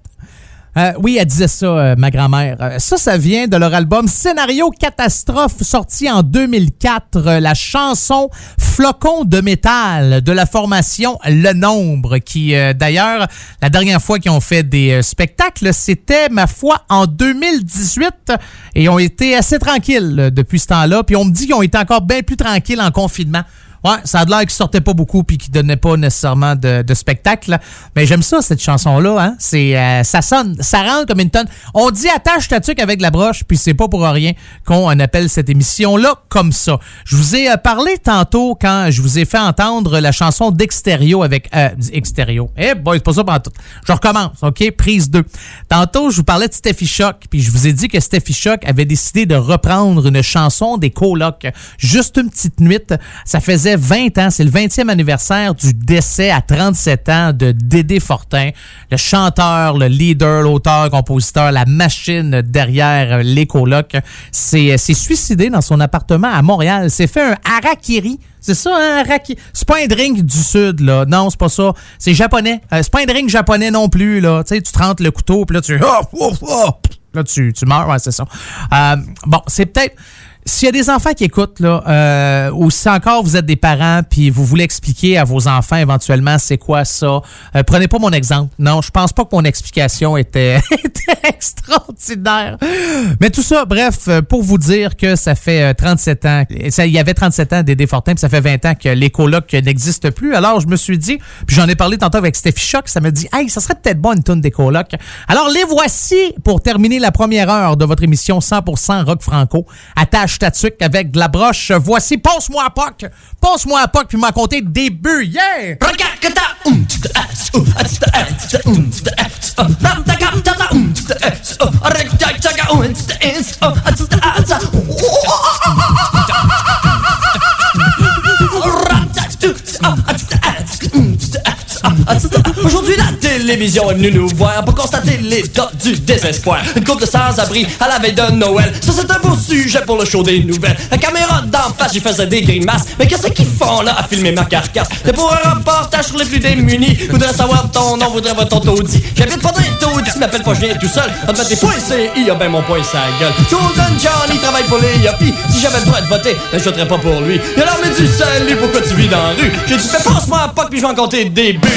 Euh, oui, elle disait ça, euh, ma grand-mère. Euh, ça, ça vient de leur album Scénario Catastrophe, sorti en 2004. euh, la chanson Flocon de métal de la formation Le Nombre, qui, d'ailleurs, la dernière fois qu'ils ont fait des spectacles, c'était, ma foi, en 2018. Et ils ont été assez tranquilles depuis ce temps-là. Puis on me dit qu'ils ont été encore bien plus tranquilles en confinement. Ouais, ça a l'air qu'ils sortaient pas beaucoup puis qu'ils donnaient pas nécessairement de, spectacle. Mais j'aime ça, cette chanson-là. Hein? C'est, euh, ça sonne, ça rentre comme une tonne. On dit attache ta tuque avec la broche, puis c'est pas pour rien qu'on appelle cette émission-là comme ça. Je vous ai euh, parlé tantôt quand je vous ai fait entendre la chanson d'Extérieur avec... Euh, Extérieur. Eh boy, c'est pas ça pendant tout. Je recommence, OK? Prise 2. Tantôt, je vous parlais de Steffi Shock, puis je vous ai dit que Steffi Shock avait décidé de reprendre une chanson des colocs. Juste une petite nuit. Ça faisait 20 ans. C'est le 20e anniversaire du décès à 37 ans de Dédé Fortin, le chanteur, le leader, l'auteur, compositeur, la machine derrière les colocs. C'est s'est suicidé dans son appartement à Montréal. C'est fait un harakiri. C'est ça, un harakiri. C'est pas un drink du Sud, là. Non, c'est pas ça. C'est japonais. Euh, c'est pas un drink japonais non plus, là. Tu sais, tu te rentres le couteau, puis là, tu... Oh, oh, oh. Là, tu, tu meurs, ouais, c'est ça. Euh, bon, c'est peut-être... S'il y a des enfants qui écoutent, là, euh, ou si encore vous êtes des parents puis vous voulez expliquer à vos enfants éventuellement c'est quoi ça, euh, prenez pas mon exemple. Non, je pense pas que mon explication était, <laughs> était extraordinaire. Mais tout ça, bref, euh, pour vous dire que ça fait euh, 37 ans, ça, il y avait 37 ans Dédé Fortin, puis ça fait 20 ans que les n'existent plus. Alors, je me suis dit, puis j'en ai parlé tantôt avec Steffi Choc, ça me dit, hey, ça serait peut-être bon une tonne des. Alors, les voici pour terminer la première heure de votre émission 100% rock franco. Attache avec de la broche. Voici, passe-moi à POC. Passe-moi à POC, puis m'a compté le début. Yeah! Aujourd'hui, la télévision est venue nous voir pour constater l'état du désespoir. Une couple de sans-abri à la veille de Noël. Ça, c'est un beau sujet pour le show des nouvelles. La caméra d'en face, j'y faisais des grimaces. Mais qu'est-ce qu'ils font là à filmer ma carcasse? C'est pour un reportage sur les plus démunis. Voudrais savoir ton nom, voudrais voir ton taudis. J'habite pas les taudis, m'appelle pas, je viens tout seul. On te mettre des points CI, a ben mon point sa gueule. Chosen Johnny travaille pour les yuppies. Si j'avais le droit de voter, ben je voterais pas pour lui. Et alors, mais du salut, pourquoi tu vis dans la rue? J'ai dit, fais passe-moi à POC puis je vais en compter des buts.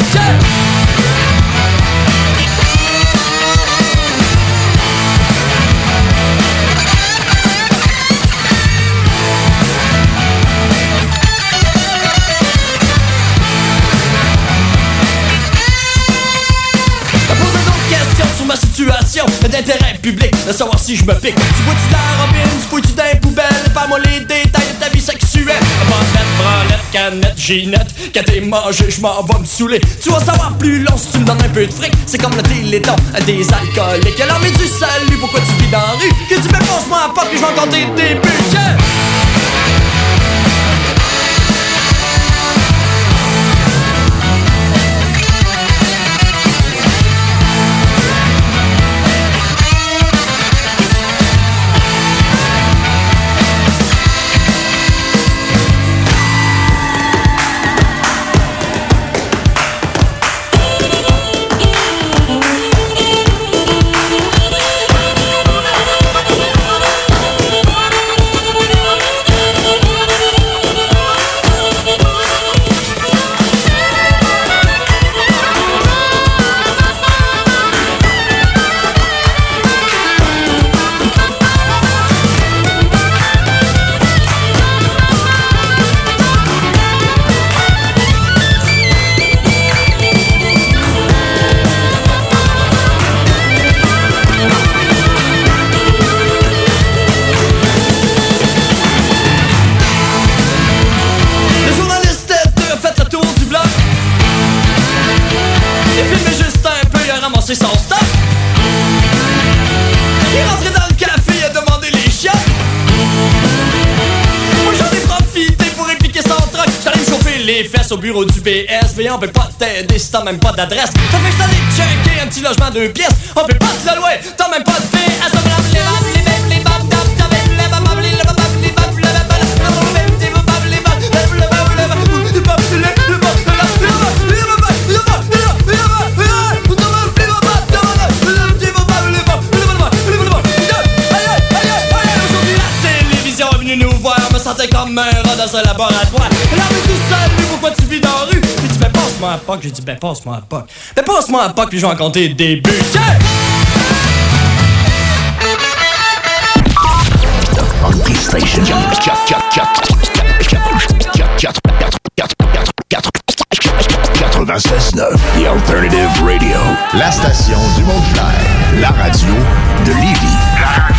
De savoir si je me pique. Tu bois-tu de la robine, tu fouilles-tu dans les poubelles, parle-moi les détails de ta vie sexuelle. Bandette, branlette, canette, ginette, quand t'es mangé, je m'en vais me saouler. Tu vas savoir plus long si tu me donnes un peu de fric, c'est comme le téléthon des alcooliques. Alors mais du salut, pourquoi tu vis dans la rue? Que tu me penses-moi à pas puis je vais en compter des chercher au bureau du BSV. On peut pas t'aider si t'as même pas d'adresse. Ça fait que je checker un petit logement deux pièces. On peut pas te le louer, t'as même pas de PS. Comme un dans un laboratoire. Là, mais tout seul, mais pourquoi tu vis dans la rue? Il dit, ben passe-moi à POC. J'ai dit, ben passe-moi à POC. Ben passe-moi à POC, puis je vais en compter des buts. Funky Station. 96.9 The Alternative Radio. La station du mont La radio de Lévis.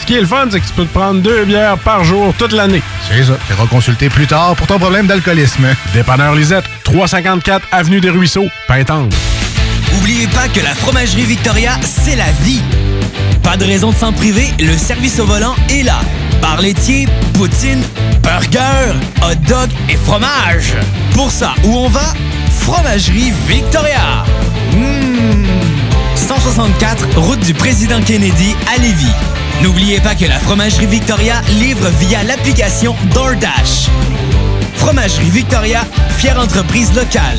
Ce qui est le fun, c'est que tu peux te prendre deux bières par jour toute l'année. C'est ça. Tu consulter plus tard pour ton problème d'alcoolisme. Dépanneur Lisette, 354 Avenue des Ruisseaux, Pintendre. Oubliez pas que la fromagerie Victoria, c'est la vie. Pas de raison de s'en priver, le service au volant est là. Bar laitier, poutine, burger, hot dog et fromage. Pour ça, où on va? Fromagerie Victoria. Mmh. 164, route du président Kennedy à Lévis. N'oubliez pas que la Fromagerie Victoria livre via l'application DoorDash. Fromagerie Victoria, fière entreprise locale.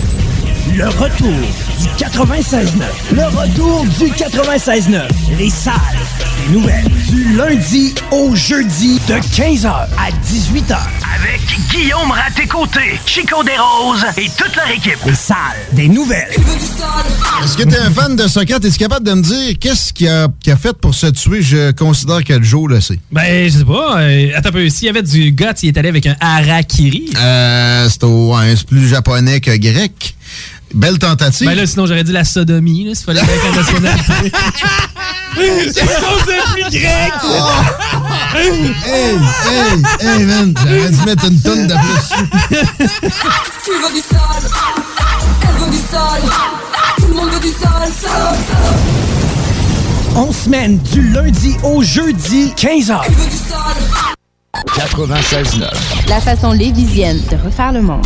Le retour du 96.9. Le retour du 96.9. Les salles des nouvelles. Du lundi au jeudi de 15h à 18h. Avec Guillaume Raté-Côté, Chico Desroses et toute leur équipe. Les salles des nouvelles. Est-ce que t'es un fan de soccer? Es-tu capable de me dire qu'est-ce qu'il a, a fait pour se tuer? Je considère que Joe le sait. Ben, je sais pas. euh, attends un peu. S'il y avait du guts, il est allé avec un harakiri. Euh, c'est au- ouais, c'est plus japonais que grec. Belle tentative. Ben là, sinon, j'aurais dit la sodomie, là, s'il fallait nationalité. <laughs> C'est cause de plus grec! hey, hey, hey, man, j'aurais dû mettre une tonne de plus. Tu veux du sale, elle veut du sale, tout le monde veut du sale. On semaine du lundi au jeudi, 15h. 96.9. La façon lévisienne de refaire le monde.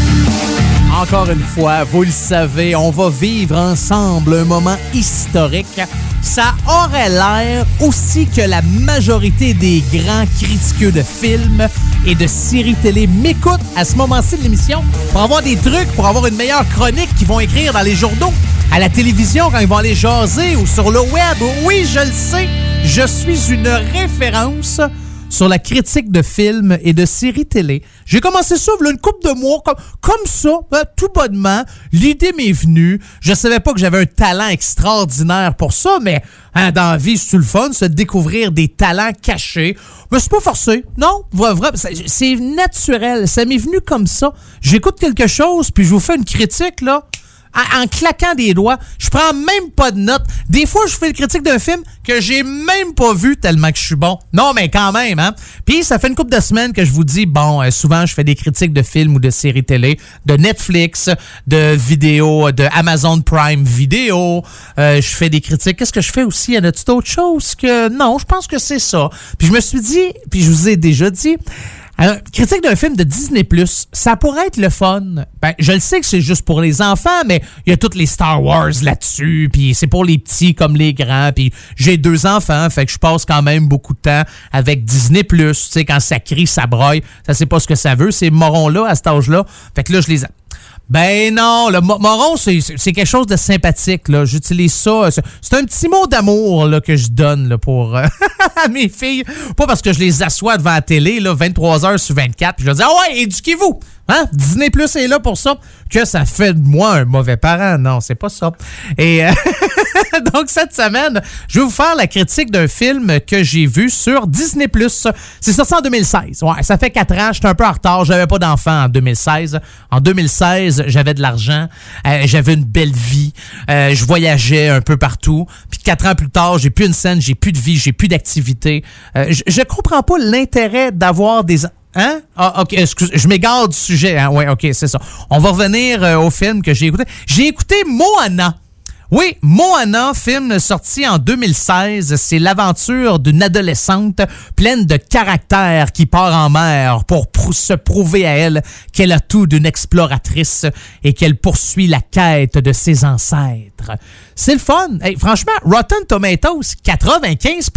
Encore une fois, vous le savez, on va vivre ensemble un moment historique. Ça aurait l'air aussi que la majorité des grands critiqueux de films et de séries télé m'écoutent à ce moment-ci de l'émission pour avoir des trucs, pour avoir une meilleure chronique qu'ils vont écrire dans les journaux, à la télévision quand ils vont aller jaser ou sur le web. Oui, je le sais, je suis une référence sur la critique de films et de séries télé. J'ai commencé ça a une couple de mois, comme, comme ça, hein, tout bonnement. L'idée m'est venue. Je savais pas que j'avais un talent extraordinaire pour ça, mais hein, dans la vie, c'est le fun, se découvrir des talents cachés? Mais c'est pas forcé. Non, vrai, vrai, c'est c'est naturel. Ça m'est venu comme ça. J'écoute quelque chose, puis je vous fais une critique, là. En, claquant des doigts. Je prends même pas de notes. Des fois, je fais une critique d'un film que j'ai même pas vu tellement que je suis bon. Non, mais quand même, hein. Puis ça fait une couple de semaines que je vous dis, bon, euh, souvent je fais des critiques de films ou de séries télé, de Netflix, de vidéos, de Amazon Prime Vidéo. Euh, je fais des critiques. Qu'est-ce que je fais aussi? Y en a-tu d'autres choses que... Non, je pense que c'est ça. Puis je me suis dit, puis je vous ai déjà dit, un critique d'un film de Disney ça pourrait être le fun. Ben, je le sais que c'est juste pour les enfants, mais il y a toutes les Star Wars là-dessus, puis c'est pour les petits comme les grands, puis j'ai deux enfants, fait que je passe quand même beaucoup de temps avec Disney Tu sais, quand ça crie, ça broye, ça sait pas ce que ça veut, ces morons-là à cet âge-là. Fait que là, je les ben non, le mo- moron, c'est quelque chose de sympathique. là. J'utilise ça. C'est- C'est un petit mot d'amour que je donne pour euh, <laughs> mes filles. Pas parce que je les assois devant la télé là, 23 heures sur 24. Puis je leur dis, ah ouais, éduquez-vous. Hein? Disney Plus est là pour ça. Que ça fait de moi un mauvais parent. Non, c'est pas ça. Et euh, <laughs> donc, cette semaine, je vais vous faire la critique d'un film que j'ai vu sur Disney+. C'est sorti en 2016. Ouais, ça fait quatre ans. J'étais un peu en retard. J'avais pas d'enfant en 2016. En 2016, j'avais de l'argent. euh, j'avais une belle vie. euh, je voyageais un peu partout. Puis quatre ans plus tard, j'ai plus une scène, j'ai plus de vie, j'ai plus d'activité. Je, je comprends pas l'intérêt d'avoir des... Hein? Ah, ok, excuse, je m'égare du sujet. Hein? Ouais, ok, c'est ça. On va revenir euh, au film que j'ai écouté. J'ai écouté Moana. Oui, Moana, film sorti en 2016, c'est l'aventure d'une adolescente pleine de caractère qui part en mer pour se prouver à elle qu'elle a tout d'une exploratrice et qu'elle poursuit la quête de ses ancêtres. C'est le fun. Hey, franchement, Rotten Tomatoes, 95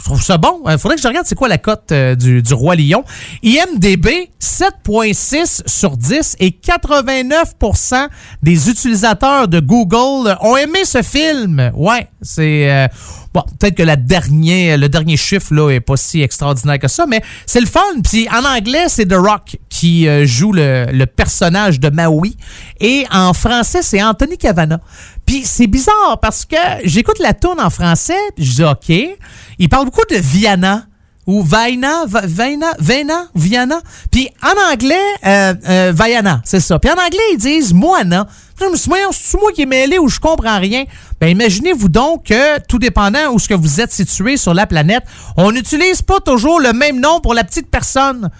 je trouve ça bon. Il faudrait que je regarde c'est quoi la cote euh, du, du Roi Lion. IMDB, 7.6 sur 10 et 89% des utilisateurs de Google ont aimé ce film. Ouais, c'est... euh, bon, peut-être que la dernière, le dernier chiffre là est pas si extraordinaire que ça, mais c'est le fun. Puis en anglais, c'est The Rock qui euh, joue le, le personnage de Maui. Et en français, c'est Anthony Cavana. Puis c'est bizarre parce que j'écoute la tune en français, je dis OK. Il parle beaucoup de Viana ou Vaina, Va- Vaina, Vaina, Viana. Puis en anglais, euh, euh, c'est ça. Puis en anglais, ils disent Moana. Je me suis c'est moi qui est mêlé ou je comprends rien? Ben imaginez-vous donc que, tout dépendant où ce que vous êtes situé sur la planète, on n'utilise pas toujours le même nom pour la petite personne.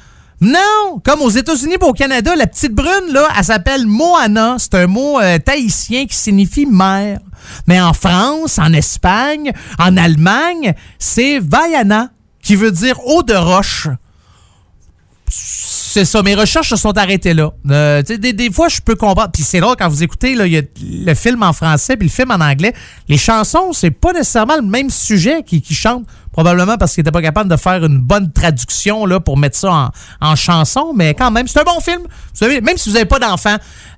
Non! Comme aux États-Unis et au Canada, la petite brune, là, elle s'appelle Moana. C'est un mot euh, tahitien qui signifie mère. Mais en France, en Espagne, en Allemagne, c'est Vaiana, qui veut dire eau de roche. C'est ça, mes recherches se sont arrêtées là. Euh, des, fois, je peux comprendre. Puis c'est drôle quand vous écoutez là, y a le film en français puis le film en anglais. Les chansons, c'est pas nécessairement le même sujet qui, qui chante. Probablement parce qu'il était pas capable de faire une bonne traduction là, pour mettre ça en, chanson. Mais quand même, c'est un bon film. Vous savez, même si vous n'avez pas d'enfant,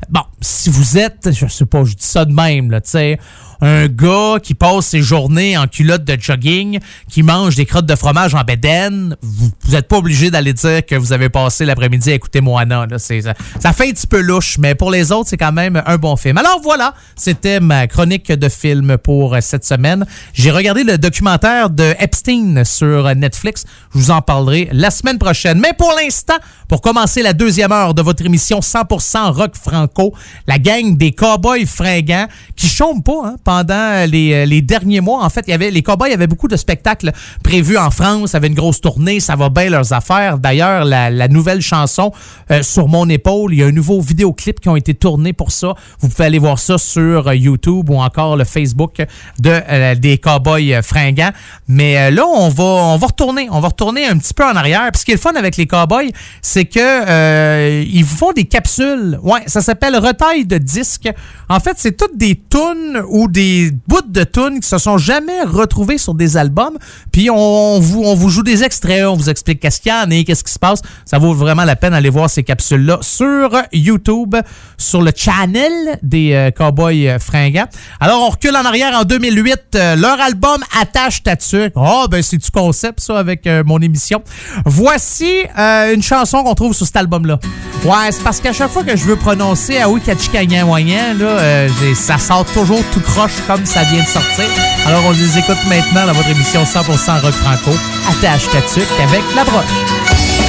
bon, si vous êtes, je sais pas, je dis ça de même, là, tu sais, un gars qui passe ses journées en culotte de jogging, qui mange des crottes de fromage en bédaine, vous n'êtes pas obligé d'aller dire que vous avez passé l'après-midi à écouter Moana. Là. Ça, ça fait un petit peu louche, mais pour les autres, c'est quand même un bon film. Alors voilà, c'était ma chronique de film pour euh, cette semaine. J'ai regardé le documentaire de Epstein sur Netflix. Je vous en parlerai la semaine prochaine. Mais pour l'instant, pour commencer la deuxième heure de votre émission 100% rock franco, la gang des cowboys fringants qui chôment pas hein, pendant les, euh, les derniers mois. En fait, il y avait les cowboys avaient beaucoup de spectacles prévus en France. Ça avait une grosse tournée. Ça va bien leurs affaires. D'ailleurs, la, nouvelle chanson euh, Sur mon épaule, il y a un nouveau vidéoclip qui ont été tournés pour ça. Vous pouvez aller voir ça sur euh, YouTube ou encore le Facebook de des cowboys fringants. Mais là, on va on va retourner, on va retourner un petit peu en arrière. Puis ce qui est le fun avec les cowboys, c'est que euh, ils vous font des capsules. Ouais, ça s'appelle retail de disques. En fait, c'est toutes des tunes ou des bouts de tunes qui se sont jamais retrouvés sur des albums. Puis on, vous joue des extraits, on vous explique qu'est-ce qu'il y en a, qu'est-ce qui se passe. Ça vaut vraiment la peine d'aller voir ces capsules-là sur YouTube, sur le channel des euh, Cowboys fringants. Alors, on recule en arrière en 2008. euh, leur album Attache ta tuque. Oh, ben c'est du concept, ça, avec euh, mon émission. Voici euh, une chanson qu'on trouve sur cet album-là. Ouais, c'est parce qu'à chaque fois que je veux prononcer Aoui Kachikagnan Wayan, là, euh, ça sort toujours tout croche comme ça vient de sortir. Alors, on les écoute maintenant dans votre émission 100% rock franco. Attache ta tuque avec la broche.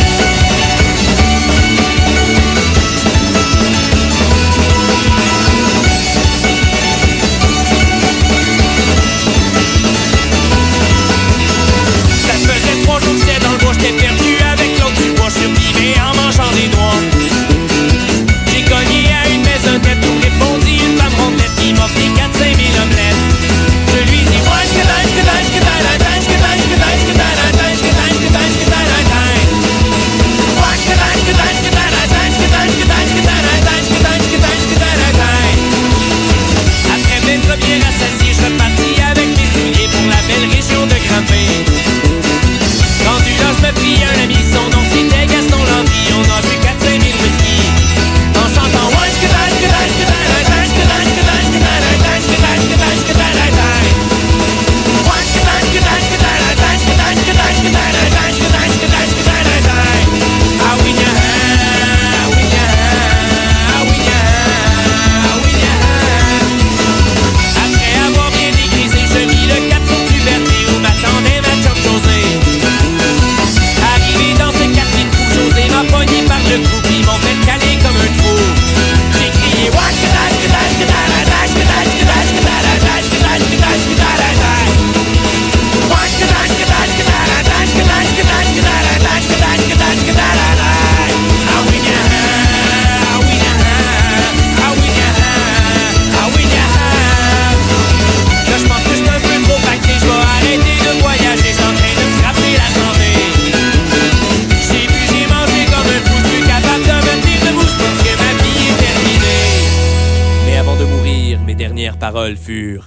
Paroles furent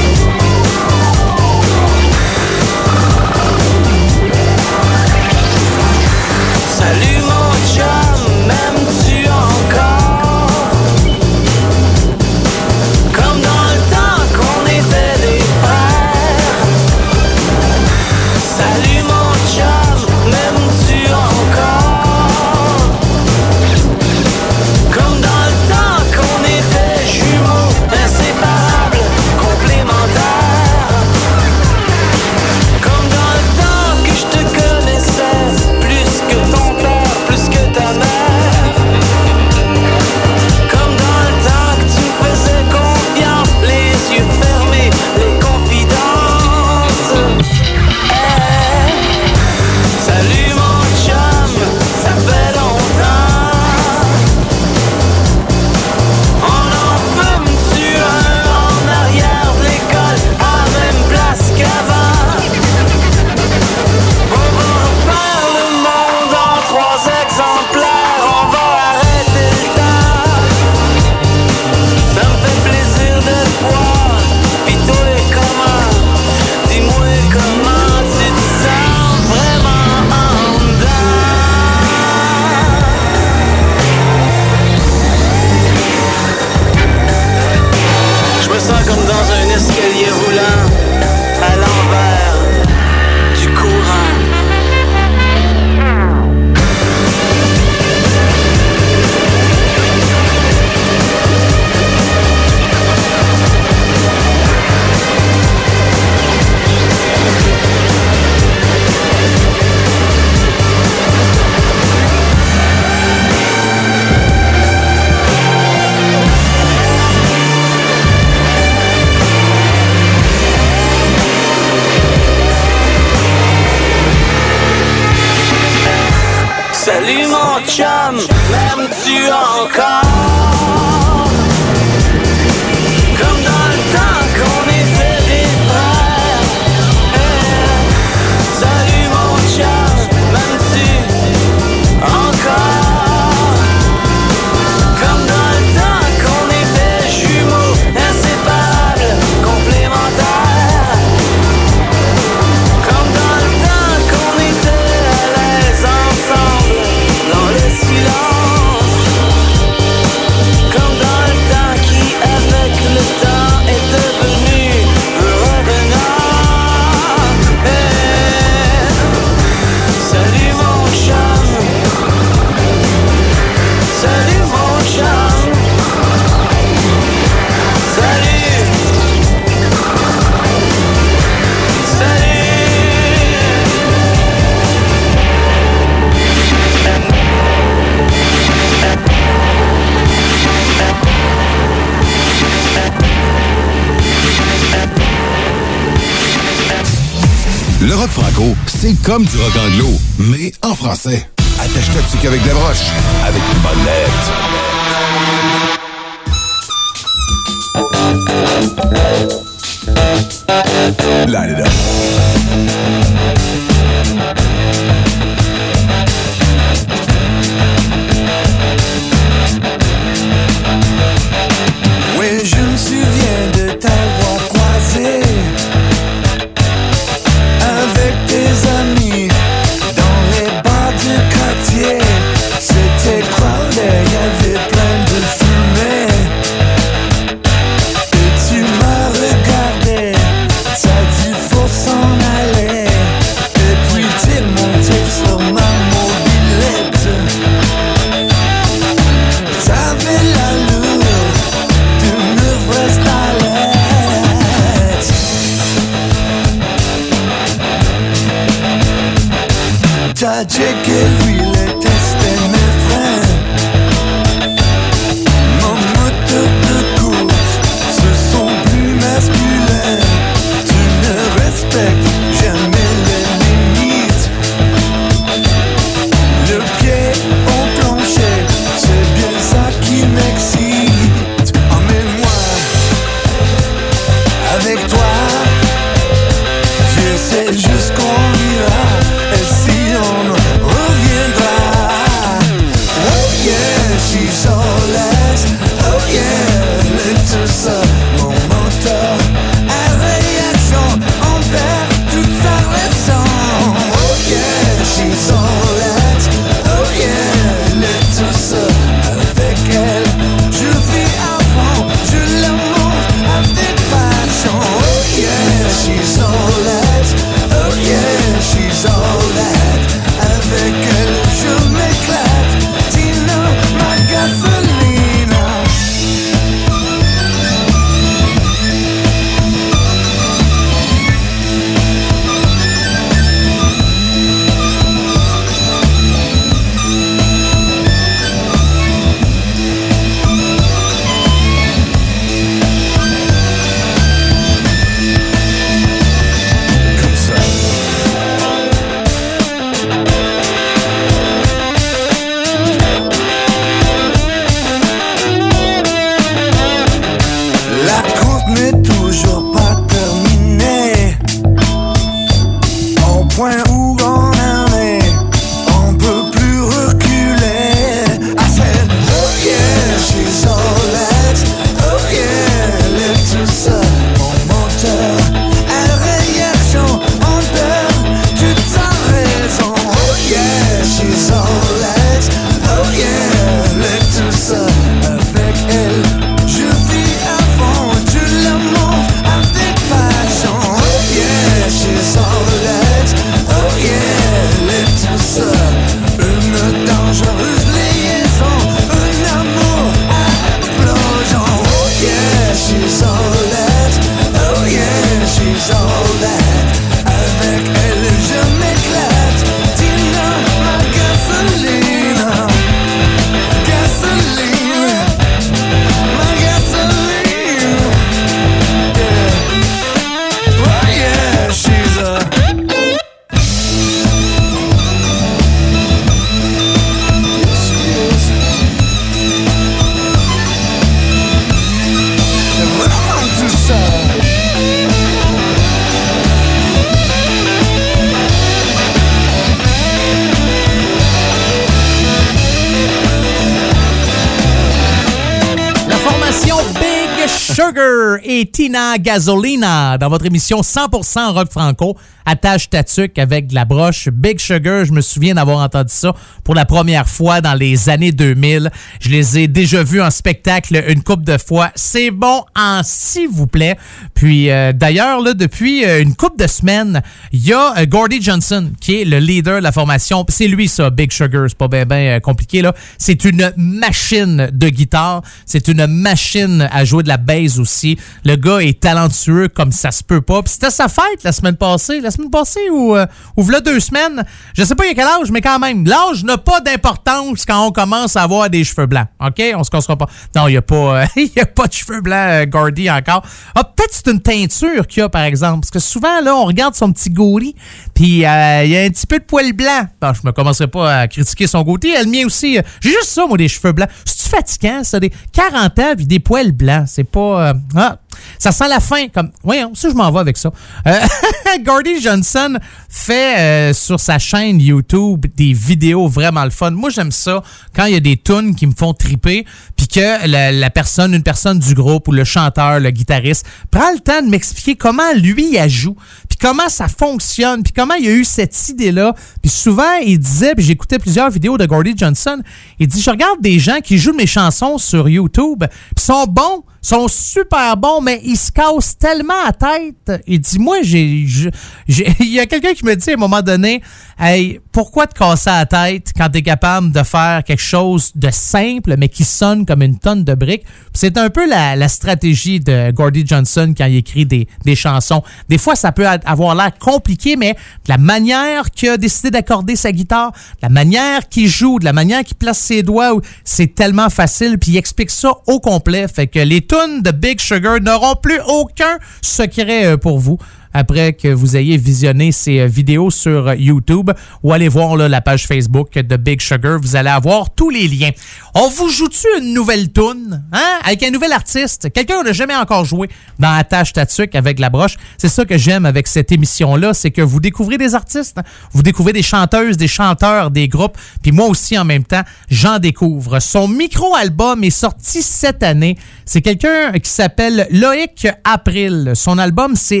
Gasolina dans votre émission 100% rock franco. Attache ta avec de la broche Big Sugar. Je me souviens d'avoir entendu ça pour la première fois dans les années 2000. Je les ai déjà vus en spectacle une couple de fois. C'est bon en s'il vous plaît. Puis euh, d'ailleurs, là, depuis euh, une couple de semaines, il y a euh, Gordy Johnson qui est le leader de la formation. C'est lui ça, Big Sugar. C'est pas bien ben, compliqué là. C'est une machine de guitare. C'est une machine à jouer de la bass aussi. Le gars est talentueux comme ça se peut pas. Puis c'était sa fête la semaine passée. La semaine passée ou, euh, ou v'là deux semaines. Je sais pas il y a quel âge, mais quand même. L'âge n'a pas d'importance quand on commence à avoir des cheveux blancs. OK? On se cassera pas. Non, il y a pas, <laughs> y a pas de cheveux blancs, euh, Gordy, encore. Ah, peut-être une teinture qu'il a, par exemple. Parce que souvent, là, on regarde son petit gorille, puis euh, il y a un petit peu de poil blanc. Bon, je me commencerai pas à critiquer son goûter. Le mien aussi. J'ai juste ça, moi, des cheveux blancs. C'est-tu fatigant, ça? Des 40 ans, puis des poils blancs? C'est pas... euh, ah, ça sent la fin. Comme, voyons, ça, je m'en vais avec ça. Euh, <laughs> Gordy Johnson fait euh, sur sa chaîne YouTube des vidéos vraiment le fun. Moi, j'aime ça quand il y a des tunes qui me font triper, puis que la, personne, une personne du groupe ou le chanteur, le guitariste, prend le temps de m'expliquer comment lui il joue, puis comment ça fonctionne, puis comment il a eu cette idée-là. Puis souvent, il disait, puis j'écoutais plusieurs vidéos de Gordy Johnson, il dit, je regarde des gens qui jouent mes chansons sur YouTube, puis sont bons, sont super bons, mais ils se cassent tellement à tête. Il dit, moi, j'ai- <laughs> il y a quelqu'un qui me dit à un moment donné, hey, pourquoi te casser la tête quand t'es capable de faire quelque chose de simple, mais qui sonne comme une tonne de briques? C'est un peu la, stratégie de Gordy Johnson quand il écrit des, chansons. Des fois, ça peut avoir l'air compliqué, mais la manière qu'il a décidé d'accorder sa guitare, la manière qu'il joue, de la manière qu'il place ses doigts, c'est tellement facile, puis il explique ça au complet. Fait que les tunes de Big Sugar n'auront plus aucun secret euh, pour vous. Après que vous ayez visionné ces euh, vidéos sur euh, YouTube ou allez voir la page Facebook de Big Sugar. Vous allez avoir tous les liens. On vous joue-tu une nouvelle tune hein? avec un nouvel artiste? Quelqu'un n'a jamais encore joué dans Attache Tatuc avec la broche. C'est ça que j'aime avec cette émission-là, c'est que vous découvrez des artistes, hein. vous découvrez des chanteuses, des chanteurs, des groupes, puis moi aussi en même temps, j'en découvre. Son micro-album est sorti cette année. C'est quelqu'un qui s'appelle Loïc April. Son album, c'est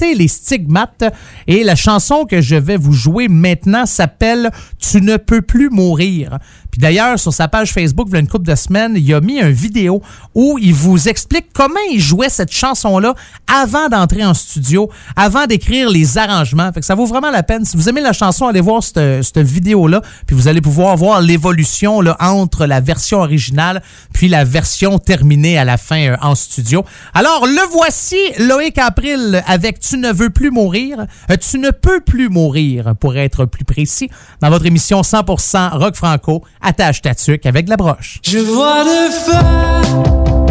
Les stigmates et la chanson que je vais vous jouer maintenant s'appelle Tu ne peux plus mourir. Puis d'ailleurs, sur sa page Facebook, il y a une couple de semaines, il a mis une vidéo où il vous explique comment il jouait cette chanson-là avant d'entrer en studio, avant d'écrire les arrangements. Fait que ça vaut vraiment la peine. Si vous aimez la chanson, allez voir cette, vidéo-là, puis vous allez pouvoir voir l'évolution entre la version originale puis la version terminée à la fin euh, en studio. Alors, le voici, Loïc April, avec Tu ne veux plus mourir. Euh, tu ne peux plus mourir, pour être plus précis, dans votre émission 100% rock franco, attache ta tuque avec la broche. Je vois le feu.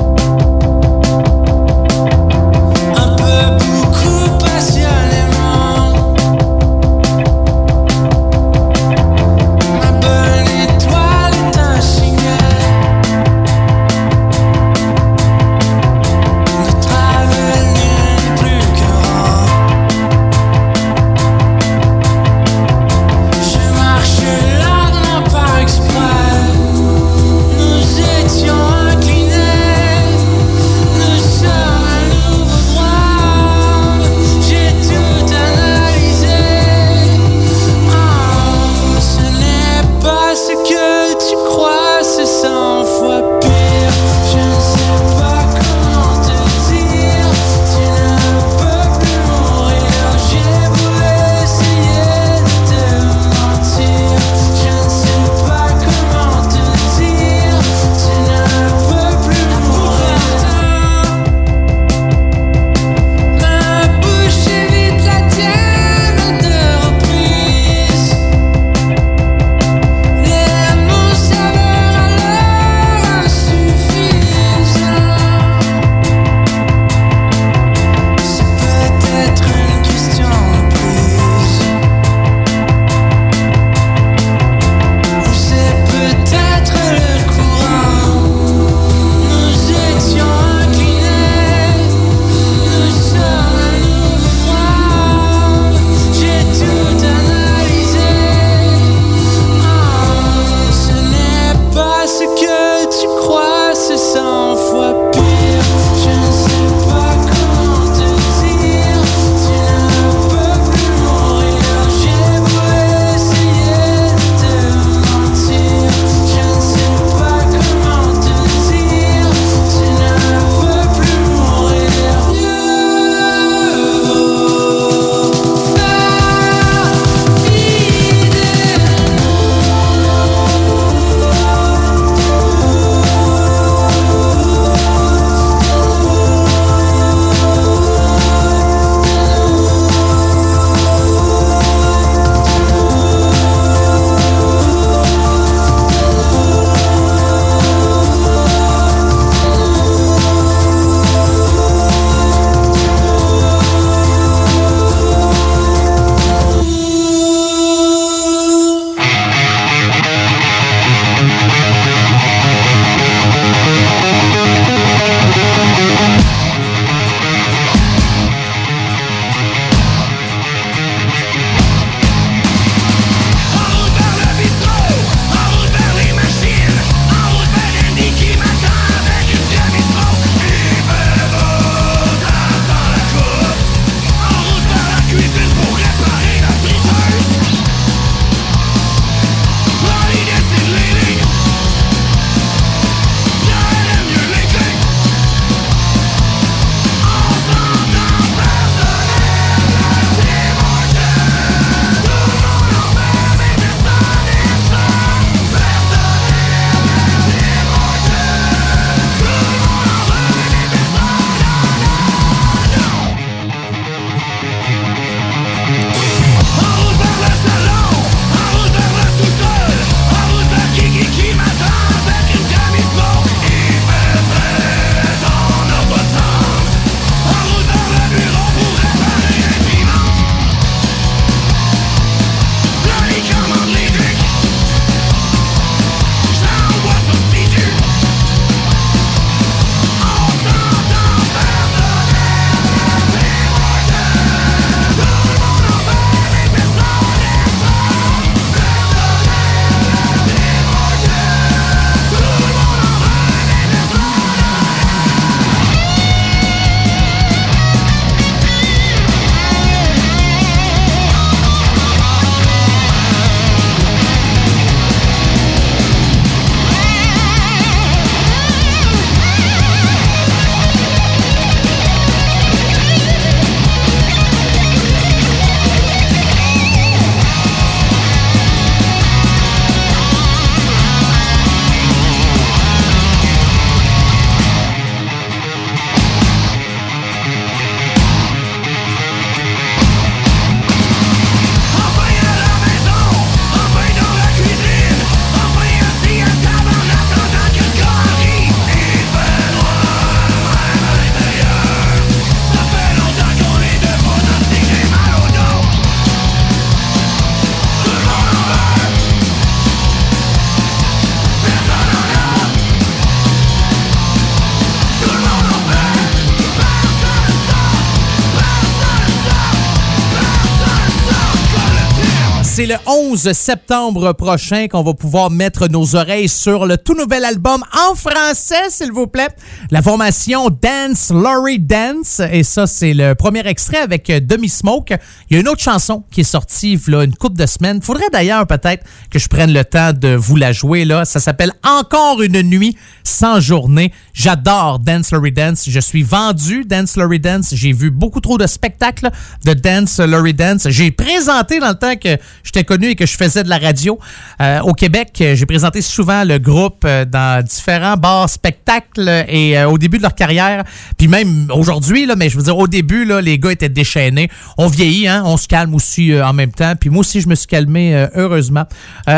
11 septembre prochain qu'on va pouvoir mettre nos oreilles sur le tout nouvel album en français, s'il vous plaît. La formation Dance Laurie Dance. Et ça, c'est le premier extrait avec euh, Demi Smoke. Il y a une autre chanson qui est sortie là, une couple de semaines. Faudrait d'ailleurs peut-être que je prenne le temps de vous la jouer. là. Ça s'appelle Encore une nuit sans journée. J'adore Dance Laurie Dance. Je suis vendu Dance Laurie Dance. J'ai vu beaucoup trop de spectacles de Dance Laurie Dance. J'ai présenté dans le temps que j'étais connu et que je faisais de la radio euh, au Québec. J'ai présenté souvent le groupe euh, dans différents bars, spectacles et euh, au début de leur carrière. Puis même aujourd'hui, là, mais je veux dire, au début, là, les gars étaient déchaînés. On vieillit, hein, on se calme aussi euh, en même temps. Puis moi aussi, je me suis calmé, euh, heureusement. <laughs>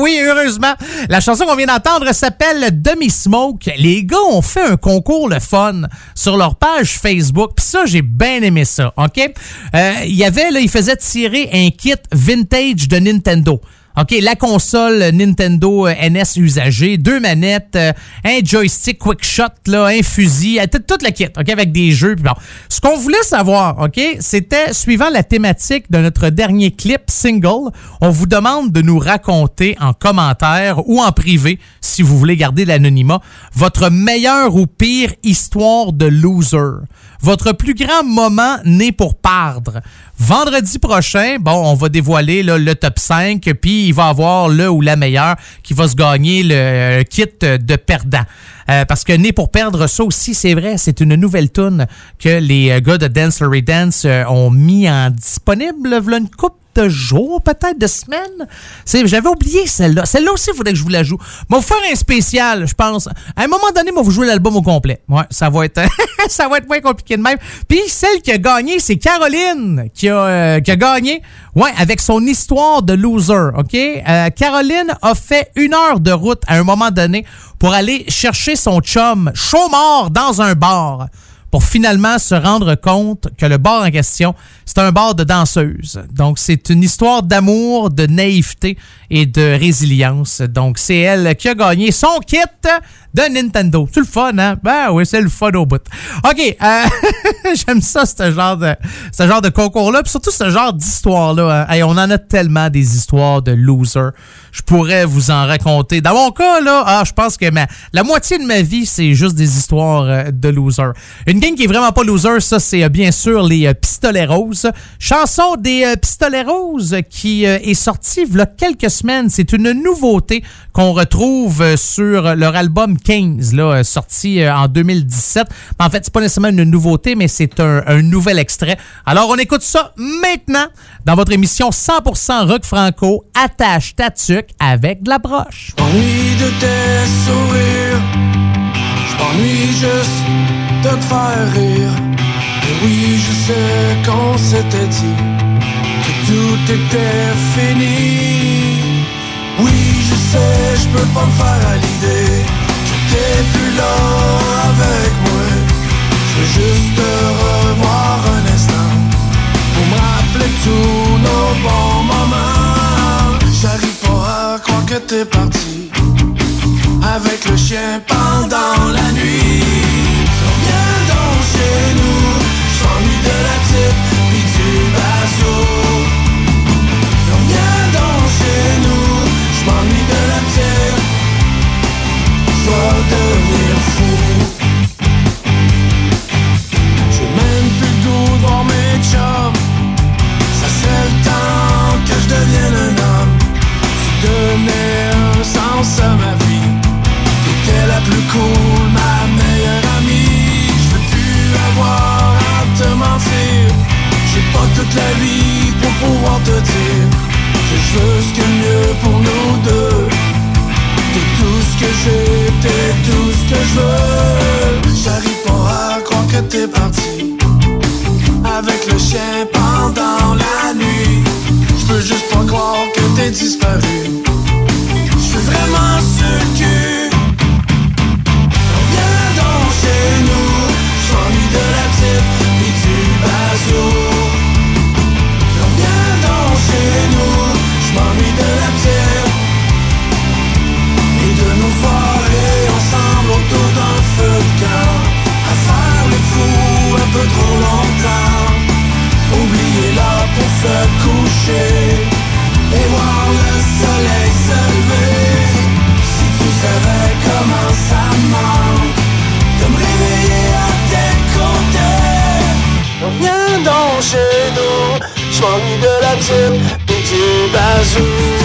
Oui, heureusement. La chanson qu'on vient d'entendre s'appelle Demi Smoke. Les gars ont fait un concours le fun sur leur page Facebook. Puis ça, j'ai bien aimé ça, OK? Il y avait, ils faisaient tirer un kit vintage de Nintendo. OK, la console Nintendo euh, NS usagée, deux manettes, euh, un joystick quick shot, là, un fusil, euh, tout, tout le kit, OK, avec des jeux. puis bon. Ce qu'on voulait savoir, OK, c'était, suivant la thématique de notre dernier clip single, on vous demande de nous raconter en commentaire ou en privé, si vous voulez garder l'anonymat, votre meilleure ou pire histoire de loser. Votre plus grand moment né pour perdre. Vendredi prochain, bon, on va dévoiler le top 5, puis il va avoir le ou la meilleure qui va se gagner le euh, kit de perdant. Euh, parce que Né pour perdre, ça aussi, c'est vrai, c'est une nouvelle tune que les euh, gars de Dance Larry Dance ont mis en disponible, v'là une coupe de jours, peut-être de semaines. J'avais oublié celle-là. Celle-là aussi, il faudrait que je vous la joue. Mais vous faire un spécial, je pense. À un moment donné, moi, vous jouer l'album au complet. Ouais, ça va être, <laughs> ça va être moins compliqué de même. Puis celle qui a gagné, c'est Caroline qui a, euh, gagné. Avec son histoire de loser. Ok, Euh, Caroline a fait une heure de route à un moment donné pour aller chercher son chum chaud dans un bar pour finalement se rendre compte que le bar en question, c'est un bar de danseuses. Donc, c'est une histoire d'amour, de naïveté et de résilience. Donc, c'est elle qui a gagné son kit de Nintendo. C'est le fun, hein? Ben oui, c'est le fun au bout. OK, euh, <laughs> j'aime ça, ce genre de, ce genre de concours-là, puis surtout ce genre d'histoire-là. hein. On en a tellement des histoires de losers. Je pourrais vous en raconter. Dans mon cas, là, ah, je pense que ma- la moitié de ma vie, c'est juste des histoires euh, de losers. Une gang qui est vraiment pas loser, ça, c'est euh, bien sûr les euh, Pistolets Roses. Chanson des euh, Pistolets Roses qui est sortie il y a quelques semaines. C'est une nouveauté qu'on retrouve sur leur album 15, là, sorti en 2017. En fait, c'est pas nécessairement une nouveauté, mais c'est un, un nouvel extrait. Alors, on écoute ça maintenant dans votre émission 100% rock franco. Attache ta avec de la broche. m'ennuie de tes sourires. Je m'ennuie juste de te faire rire. Et oui, je sais qu'on s'était dit que tout était fini. Oui, je sais, je peux pas me faire à l'idée que t'es plus là avec moi. Je veux juste te revoir un instant pour me rappeler tous nos bons moments. Que t'es parti avec le chien pendant la nuit. Reviens donc chez nous, Plus cool, ma meilleure amie. Je veux plus avoir à te mentir. J'ai pas toute la vie pour pouvoir te dire que je veux ce que mieux pour nous deux. T'es tout ce que j'ai, t'es tout ce que je veux. J'arrive pas à croire que t'es parti avec le chien pendant la nuit. Je peux juste pas croire que t'es disparu. Je suis vraiment sur le type et du bazou.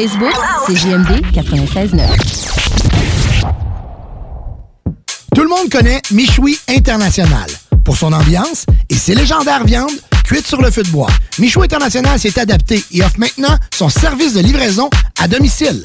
Facebook, c'est JMD 96.9. Tout le monde connaît Michoui International pour son ambiance et ses légendaires viandes cuites sur le feu de bois. Michoui International s'est adapté et offre maintenant son service de livraison à domicile.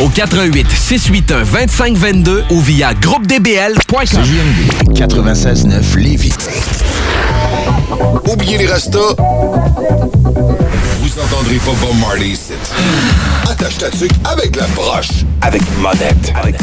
au 88 681 2522 ou via groupedbl.com. CJMD 96.9 Lévis. Oubliez les restos. Vous entendrez pas Bob Marley ici. Attache ta tuque avec la broche. Avec monette. Avec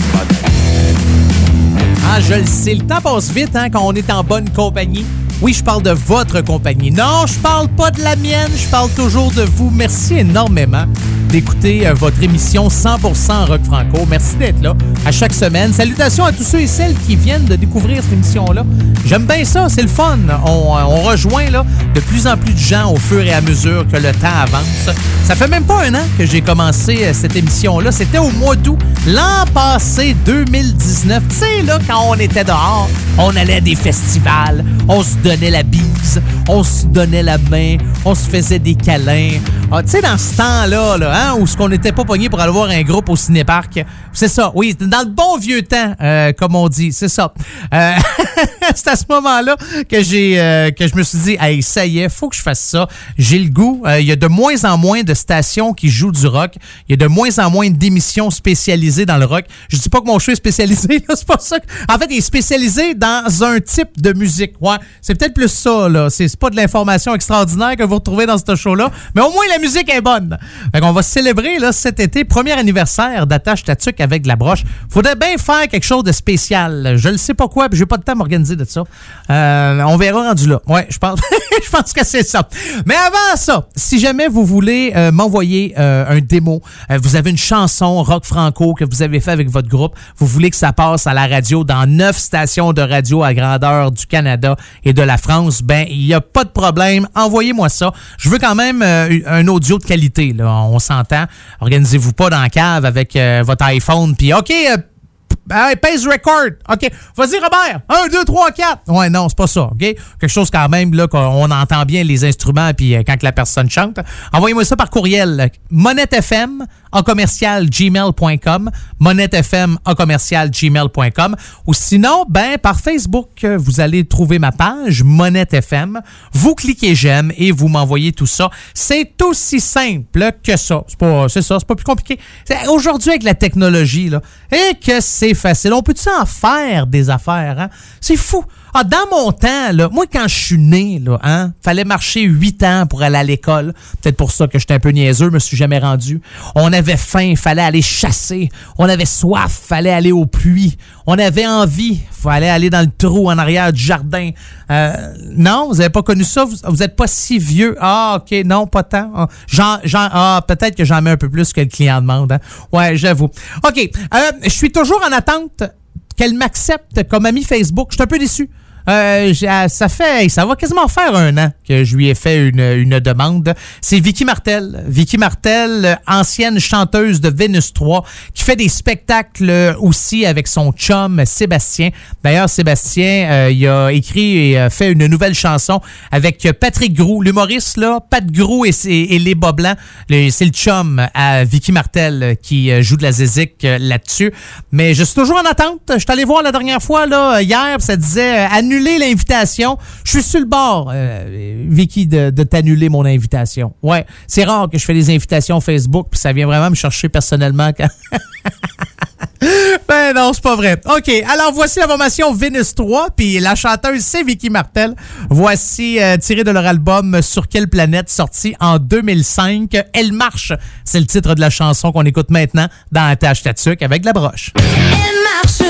Ah, je le sais, le temps passe vite hein, quand on est en bonne compagnie. Oui, je parle de votre compagnie. Non, je parle pas de la mienne, je parle toujours de vous. Merci énormément d'écouter euh, votre émission 100% Rock Franco. Merci d'être là à chaque semaine. Salutations à tous ceux et celles qui viennent de découvrir cette émission-là. J'aime bien ça, c'est le fun. On, euh, rejoint là, de plus en plus de gens au fur et à mesure que le temps avance. Ça fait même pas un an que j'ai commencé euh, cette émission-là. C'était au mois d'août, l'an passé, 2019. Tu sais, là, quand on était dehors, on allait à des festivals, on se donnait la bise, on se donnait la main, on se faisait des câlins. Ah, tu sais, dans ce temps-là, là, hein, où ce qu'on n'était pas pogné pour aller voir un groupe au cinéparc, c'est ça. Oui, dans le bon vieux temps, euh, comme on dit, c'est ça. Euh, <laughs> c'est à ce moment-là que j'ai euh, que je me suis dit, hey, ça y est, faut que je fasse ça. J'ai le goût. Il y a de moins en moins de stations qui jouent du rock. Il y a de moins en moins d'émissions spécialisées dans le rock. Je dis pas que mon show est spécialisé, <laughs> c'est pas ça. En fait, il est spécialisé dans un type de musique. Ouais, c'est peut-être plus ça, là. C'est pas de l'information extraordinaire que vous retrouvez dans ce show-là, mais au moins la musique est bonne. Fait qu'on va célébrer, là, cet été, premier anniversaire d'Attache Tatuc avec la broche. Faudrait bien faire quelque chose de spécial. Je ne sais pas quoi, puis j'ai pas de temps à m'organiser de ça. Euh, on verra rendu là. Ouais, je pense, <laughs> je pense que c'est ça. Mais avant ça, si jamais vous voulez euh, m'envoyer euh, un démo, vous avez une chanson rock franco que vous avez fait avec votre groupe, vous voulez que ça passe à la radio dans neuf stations de radio à grandeur du Canada et de la France, ben il n'y a pas de problème. Envoyez-moi ça. Je veux quand même un audio de qualité. Là. On Organisez-vous pas dans la cave avec euh, votre iPhone. Puis OK. euh, record. OK. Vas-y, Robert. 1, 2, 3, 4. Ouais, non, c'est pas ça. OK? Quelque chose quand même, là, qu'on entend bien les instruments puis euh, quand que la personne chante. Envoyez-moi ça par courriel. MonetteFM en commercial gmail.com. MonetteFM en commercial gmail.com. Ou sinon, ben, par Facebook, euh, vous allez trouver ma page MonetteFM. Vous cliquez j'aime et vous m'envoyez tout ça. C'est aussi simple que ça. C'est pas, c'est ça, c'est pas plus compliqué. Aujourd'hui, avec la technologie, là, et que c'est facile. On peut-tu en faire des affaires, hein? C'est fou. Ah, dans mon temps, là, moi, quand je suis né, là, hein, fallait marcher huit ans pour aller à l'école. Peut-être pour ça que j'étais un peu niaiseux, me suis jamais rendu. On avait faim, fallait aller chasser. On avait soif, fallait aller aux pluies. On avait envie, fallait aller dans le trou en arrière du jardin. Euh, non, vous avez pas connu ça? Vous, vous êtes pas si vieux? Ah, OK, non, pas tant. Ah, ah, peut-être que j'en mets un peu plus que le client demande. hein. Ouais, j'avoue. OK, euh, je suis toujours en attente qu'elle m'accepte comme ami Facebook. Je suis un peu déçu. Euh, euh, ça fait, ça va quasiment faire un an que je lui ai fait une, une demande. C'est Vicky Martel. Vicky Martel, ancienne chanteuse de Vénus 3, qui fait des spectacles aussi avec son chum Sébastien. D'ailleurs, Sébastien, euh, il a écrit et euh, fait une nouvelle chanson avec Patrick Grou, l'humoriste là, Pat Grou et, les bas blancs. C'est le chum à Vicky Martel qui joue de la zézique là-dessus. Mais je suis toujours en attente. Je suis allé voir la dernière fois là hier, ça disait euh, l'invitation. Je suis sur le bord, euh, Vicky, de, t'annuler mon invitation. Ouais, c'est rare que je fais des invitations Facebook, puis ça vient vraiment me chercher personnellement. quand- <laughs> Ben non, c'est pas vrai. OK, alors voici la formation Venus 3, puis la chanteuse, c'est Vicky Martel. Voici euh, tiré de leur album Sur quelle planète, sorti en 2005. Elle marche, c'est le titre de la chanson qu'on écoute maintenant dans Attache Tatuc avec la broche. Elle marche,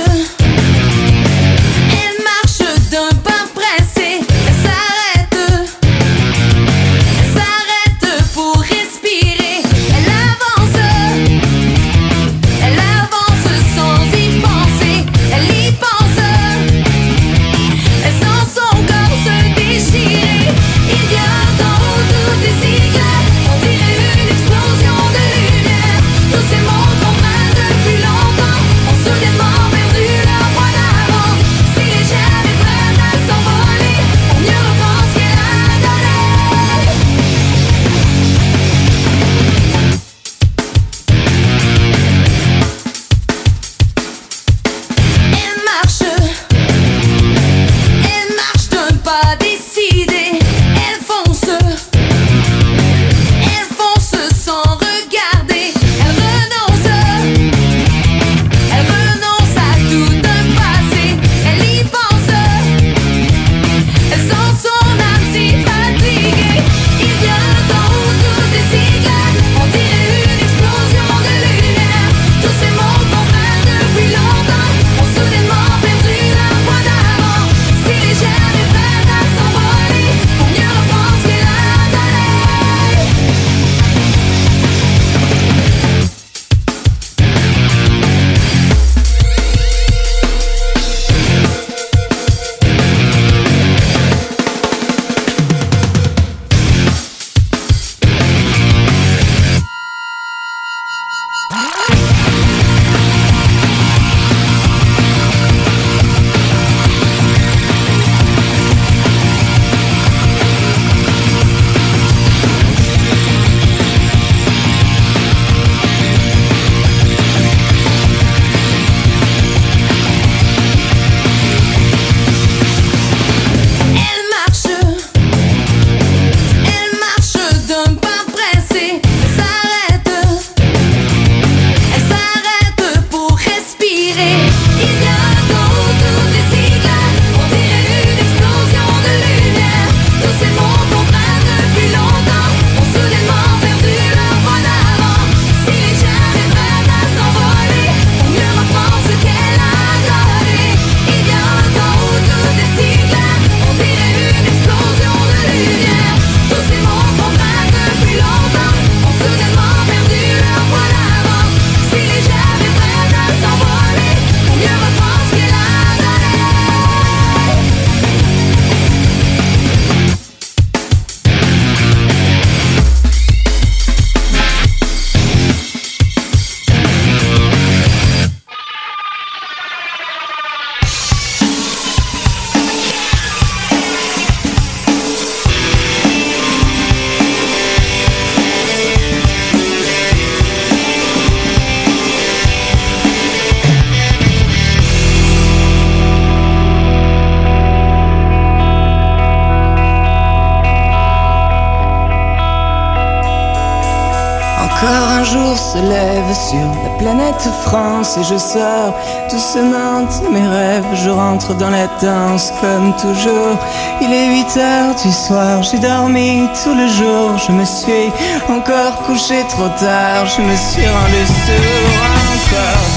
Et je sors doucement de mes rêves. Je rentre dans la danse comme toujours. Il est 8 heures du soir, j'ai dormi tout le jour. Je me suis encore couché trop tard, je me suis rendu sourd encore.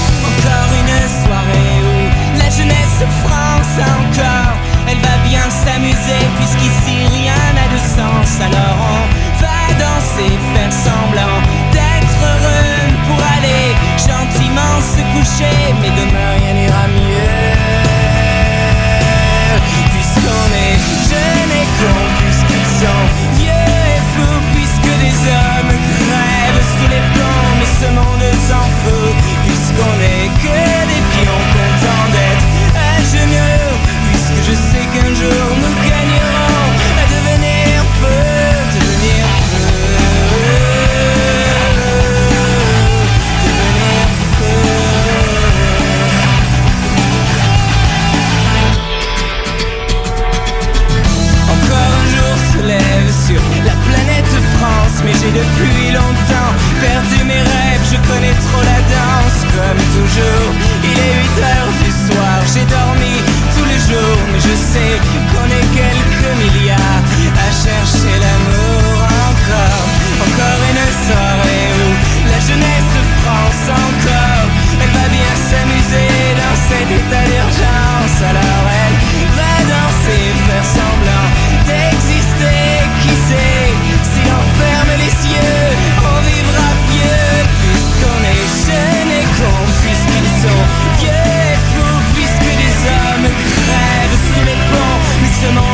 mais demain. comme toujours. Il est 8 heures du soir, j'ai dormi tous les jours, mais je sais qu'on est quelques milliards à chercher l'amour encore, encore et ne saurait où. La jeunesse de France encore, elle va bien s'amuser dans cet état d'urgence.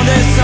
this.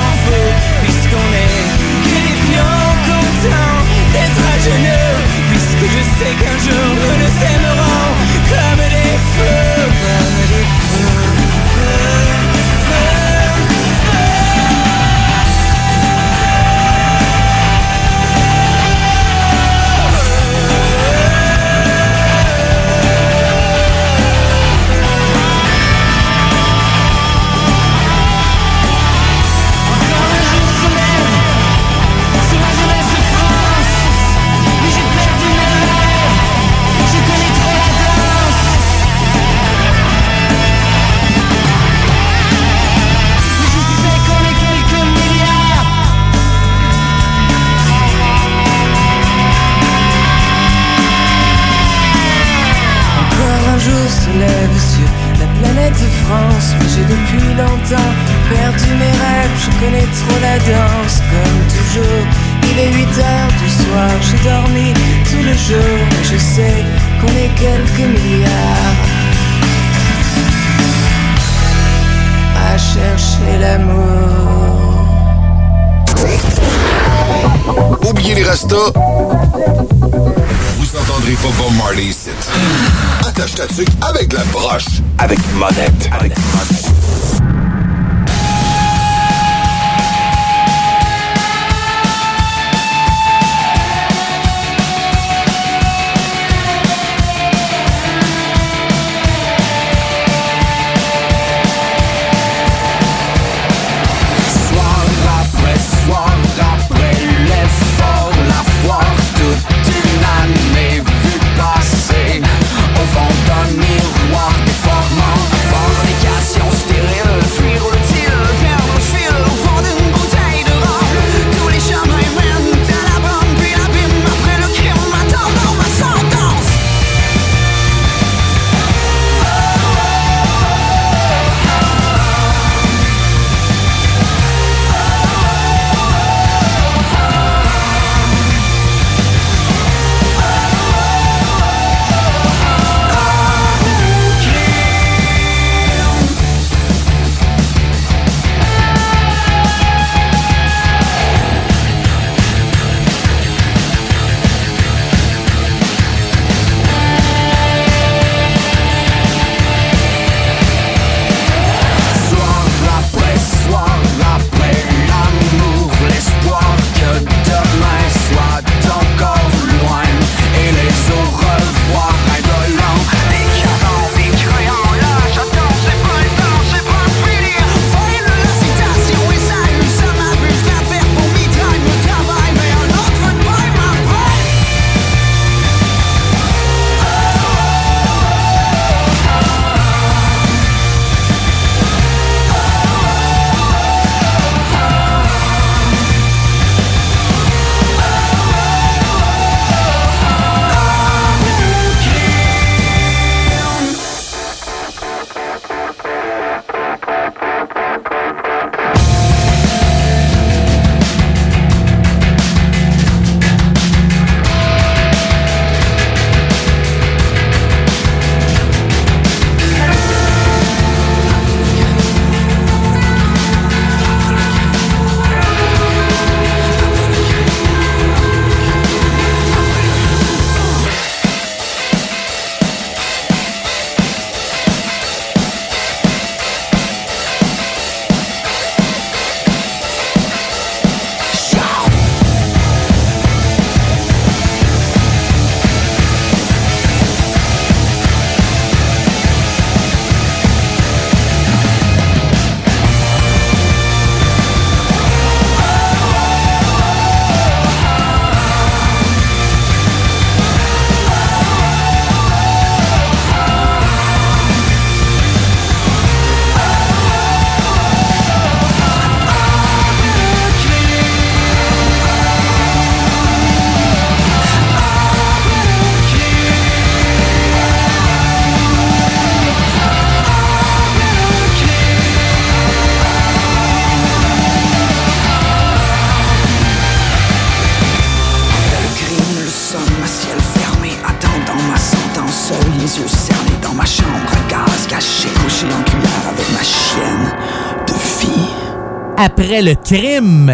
quelques milliards à chercher l'amour. Oubliez les restos. Vous n'entendrez pas Bob Marley ici. Attache ta tuque avec la broche. Avec monette. Avec monette.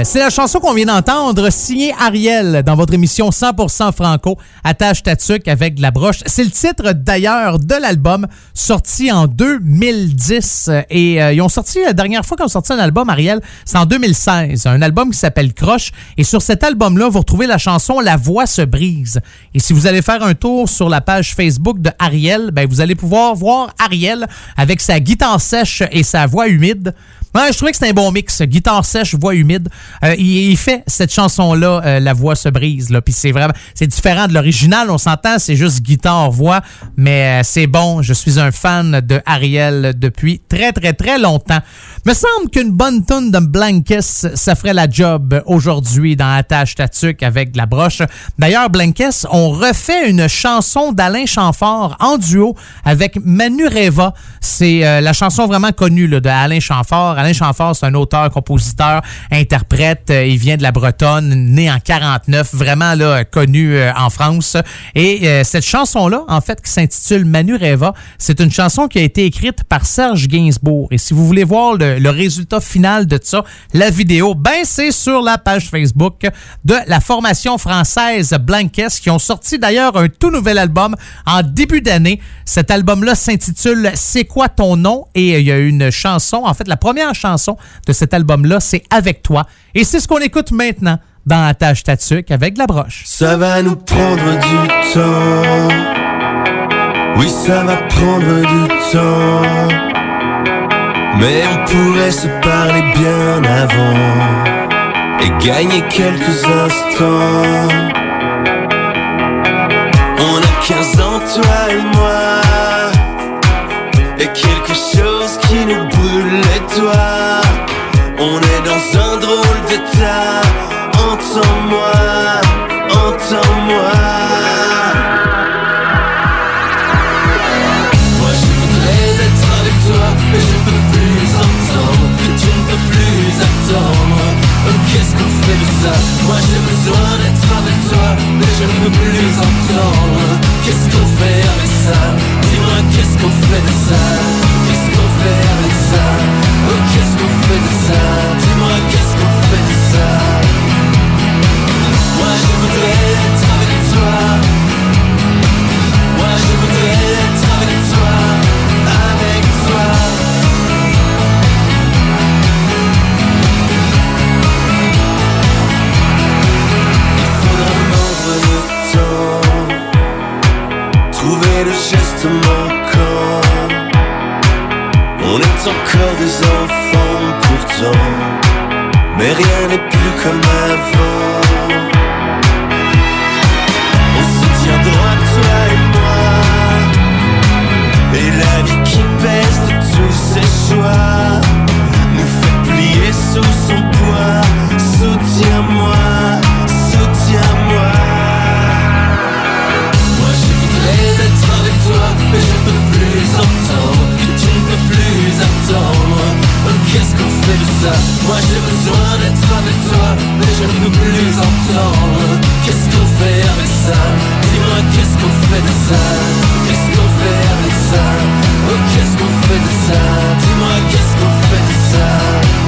C'est la chanson qu'on vient d'entendre, signée Ariel, dans votre émission 100% franco, Attache ta tuque avec de la broche. C'est le titre d'ailleurs de l'album, sorti en 2010. Et euh, ils ont sorti, la dernière fois qu'ils ont sorti un album, Ariel, c'est en 2016. Un album qui s'appelle Croche. Et sur cet album-là, vous retrouvez la chanson La voix se brise. Et si vous allez faire un tour sur la page Facebook de Ariel, ben, vous allez pouvoir voir Ariel avec sa guitare sèche et sa voix humide. Je trouvais que c'était un bon mix. Guitare sèche, voix humide. Euh, il, fait cette chanson-là, euh, La voix se brise. Puis c'est vraiment, c'est différent de l'original. On s'entend, c'est juste guitare, voix. Mais euh, c'est bon. Je suis un fan de Ariel depuis très, très, très longtemps. Me semble qu'une bonne tonne de Blankes, ça ferait la job aujourd'hui dans Attache Tatuc avec de la broche. D'ailleurs, Blankes, on refait une chanson d'Alain Chamfort en duo avec Manu Reva. C'est la chanson vraiment connue là, de Alain Chamfort. Alain Chamfort, c'est un auteur, compositeur, interprète. Euh, il vient de la Bretonne, né en 49, vraiment là, connu euh, en France. Et euh, cette chanson-là, en fait, qui s'intitule Manu Reva, c'est une chanson qui a été écrite par Serge Gainsbourg. Et si vous voulez voir le, résultat final de ça, la vidéo, ben c'est sur la page Facebook de la formation française Blankes, qui ont sorti d'ailleurs un tout nouvel album en début d'année. Cet album-là s'intitule C'est quoi ton nom? Et il y a une chanson, en fait, la première chanson de cet album-là, c'est Avec toi. Et c'est ce qu'on écoute maintenant dans Attache Tatuc avec de la broche. Ça va nous prendre du temps. Oui, ça va prendre du temps. Mais on pourrait se parler bien avant et gagner quelques instants. On a 15 ans, toi et moi. Et quelque chose qui nous brûle, et toi. On est dans d'état. Entends-moi, entends-moi. Qu'est-ce qu'on fait de ça? Moi j'ai besoin d'être avec toi, mais je ne peux plus entendre. Qu'est-ce qu'on fait avec ça? Dis-moi qu'est-ce qu'on fait de ça? Qu'est-ce qu'on fait avec ça? Oh qu'est-ce qu'on fait de ça? On est encore des enfants pourtant Mais rien n'est plus comme avant. On se tient droit toi et moi. Et la vie qui pèse de tous ses choix Fait de ça. Moi j'ai besoin d'être avec toi Mais je ne peux plus entendre. Qu'est-ce qu'on fait avec ça? Dis-moi qu'est-ce qu'on fait de ça? Qu'est-ce qu'on fait avec ça? Oh qu'est-ce qu'on fait de ça? Dis-moi qu'est-ce qu'on fait de ça?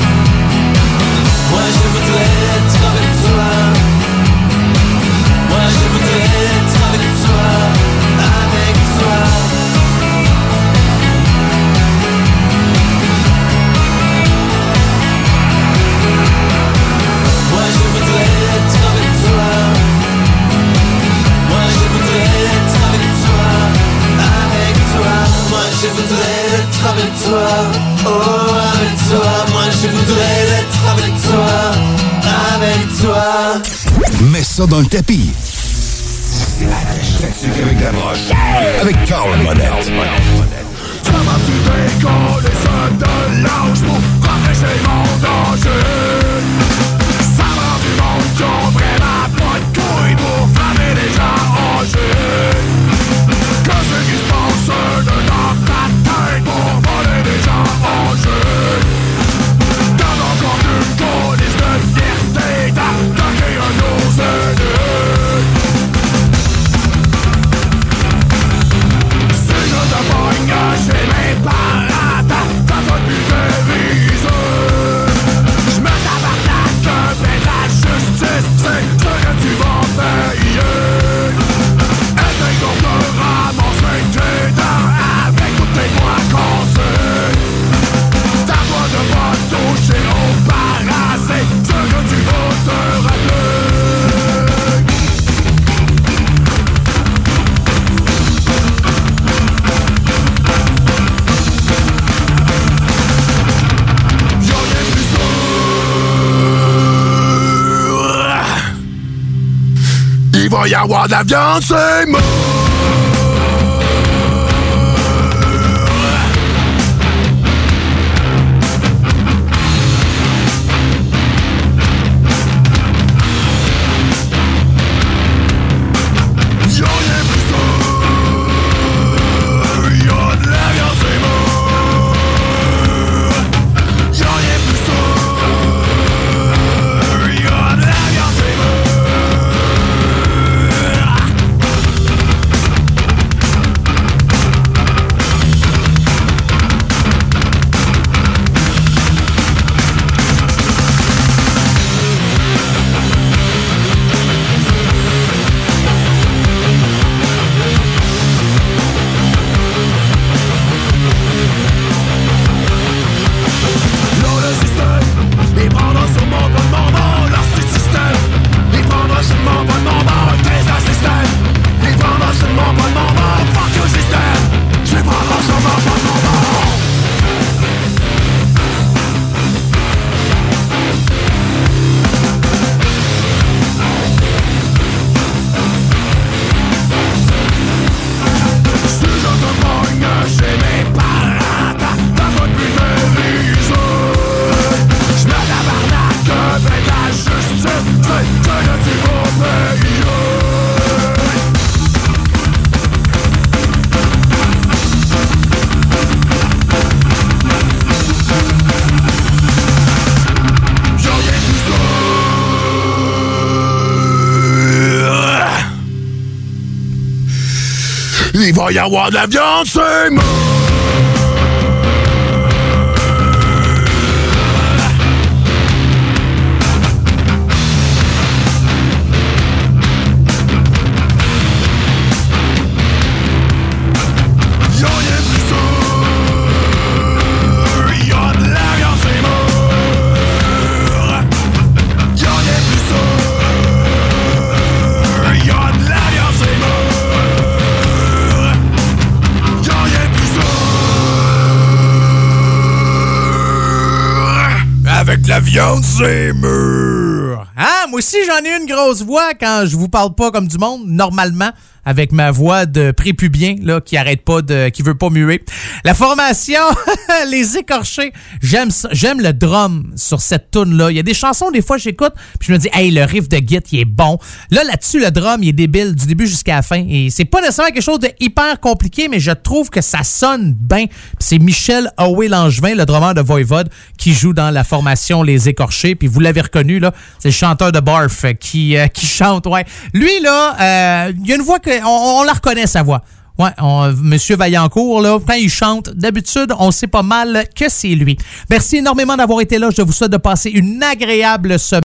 Toi Oh avec toi Moi je voudrais être avec toi Avec toi Mets ça dans le tapis. Tactique avec la broche. Avec Carl Monette. Ça va tu décoller ce de l'âge pour protéger mon danger Ça va du monde avoir de la. Y avoir de la c'est mort. C'est mûr. Ah, moi aussi, j'en ai une grosse voix quand je vous parle pas comme du monde, normalement, avec ma voix de prépubien, là, qui arrête pas de, qui veut pas muer. La formation, <laughs> les écorchés, j'aime j'aime le drum sur cette tune là Il y a des chansons, des fois, j'écoute, puis je me dis, hey, le riff de git, il est bon. Là, là-dessus, le drum, il est débile du début jusqu'à la fin. Et c'est pas nécessairement quelque chose de hyper compliqué, mais je trouve que ça sonne bien. C'est Michel Howey Langevin, le drummer de Voivode, qui joue dans la formation Les Écorchés. Puis vous l'avez reconnu, là, c'est le chanteur de Barf qui, euh, qui chante, ouais. Lui, là, euh, il y a une voix que on la reconnaît, sa voix. Ouais, on- Monsieur Vaillancourt, là, quand il chante, d'habitude, on sait pas mal que c'est lui. Merci énormément d'avoir été là. Je vous souhaite de passer une agréable semaine.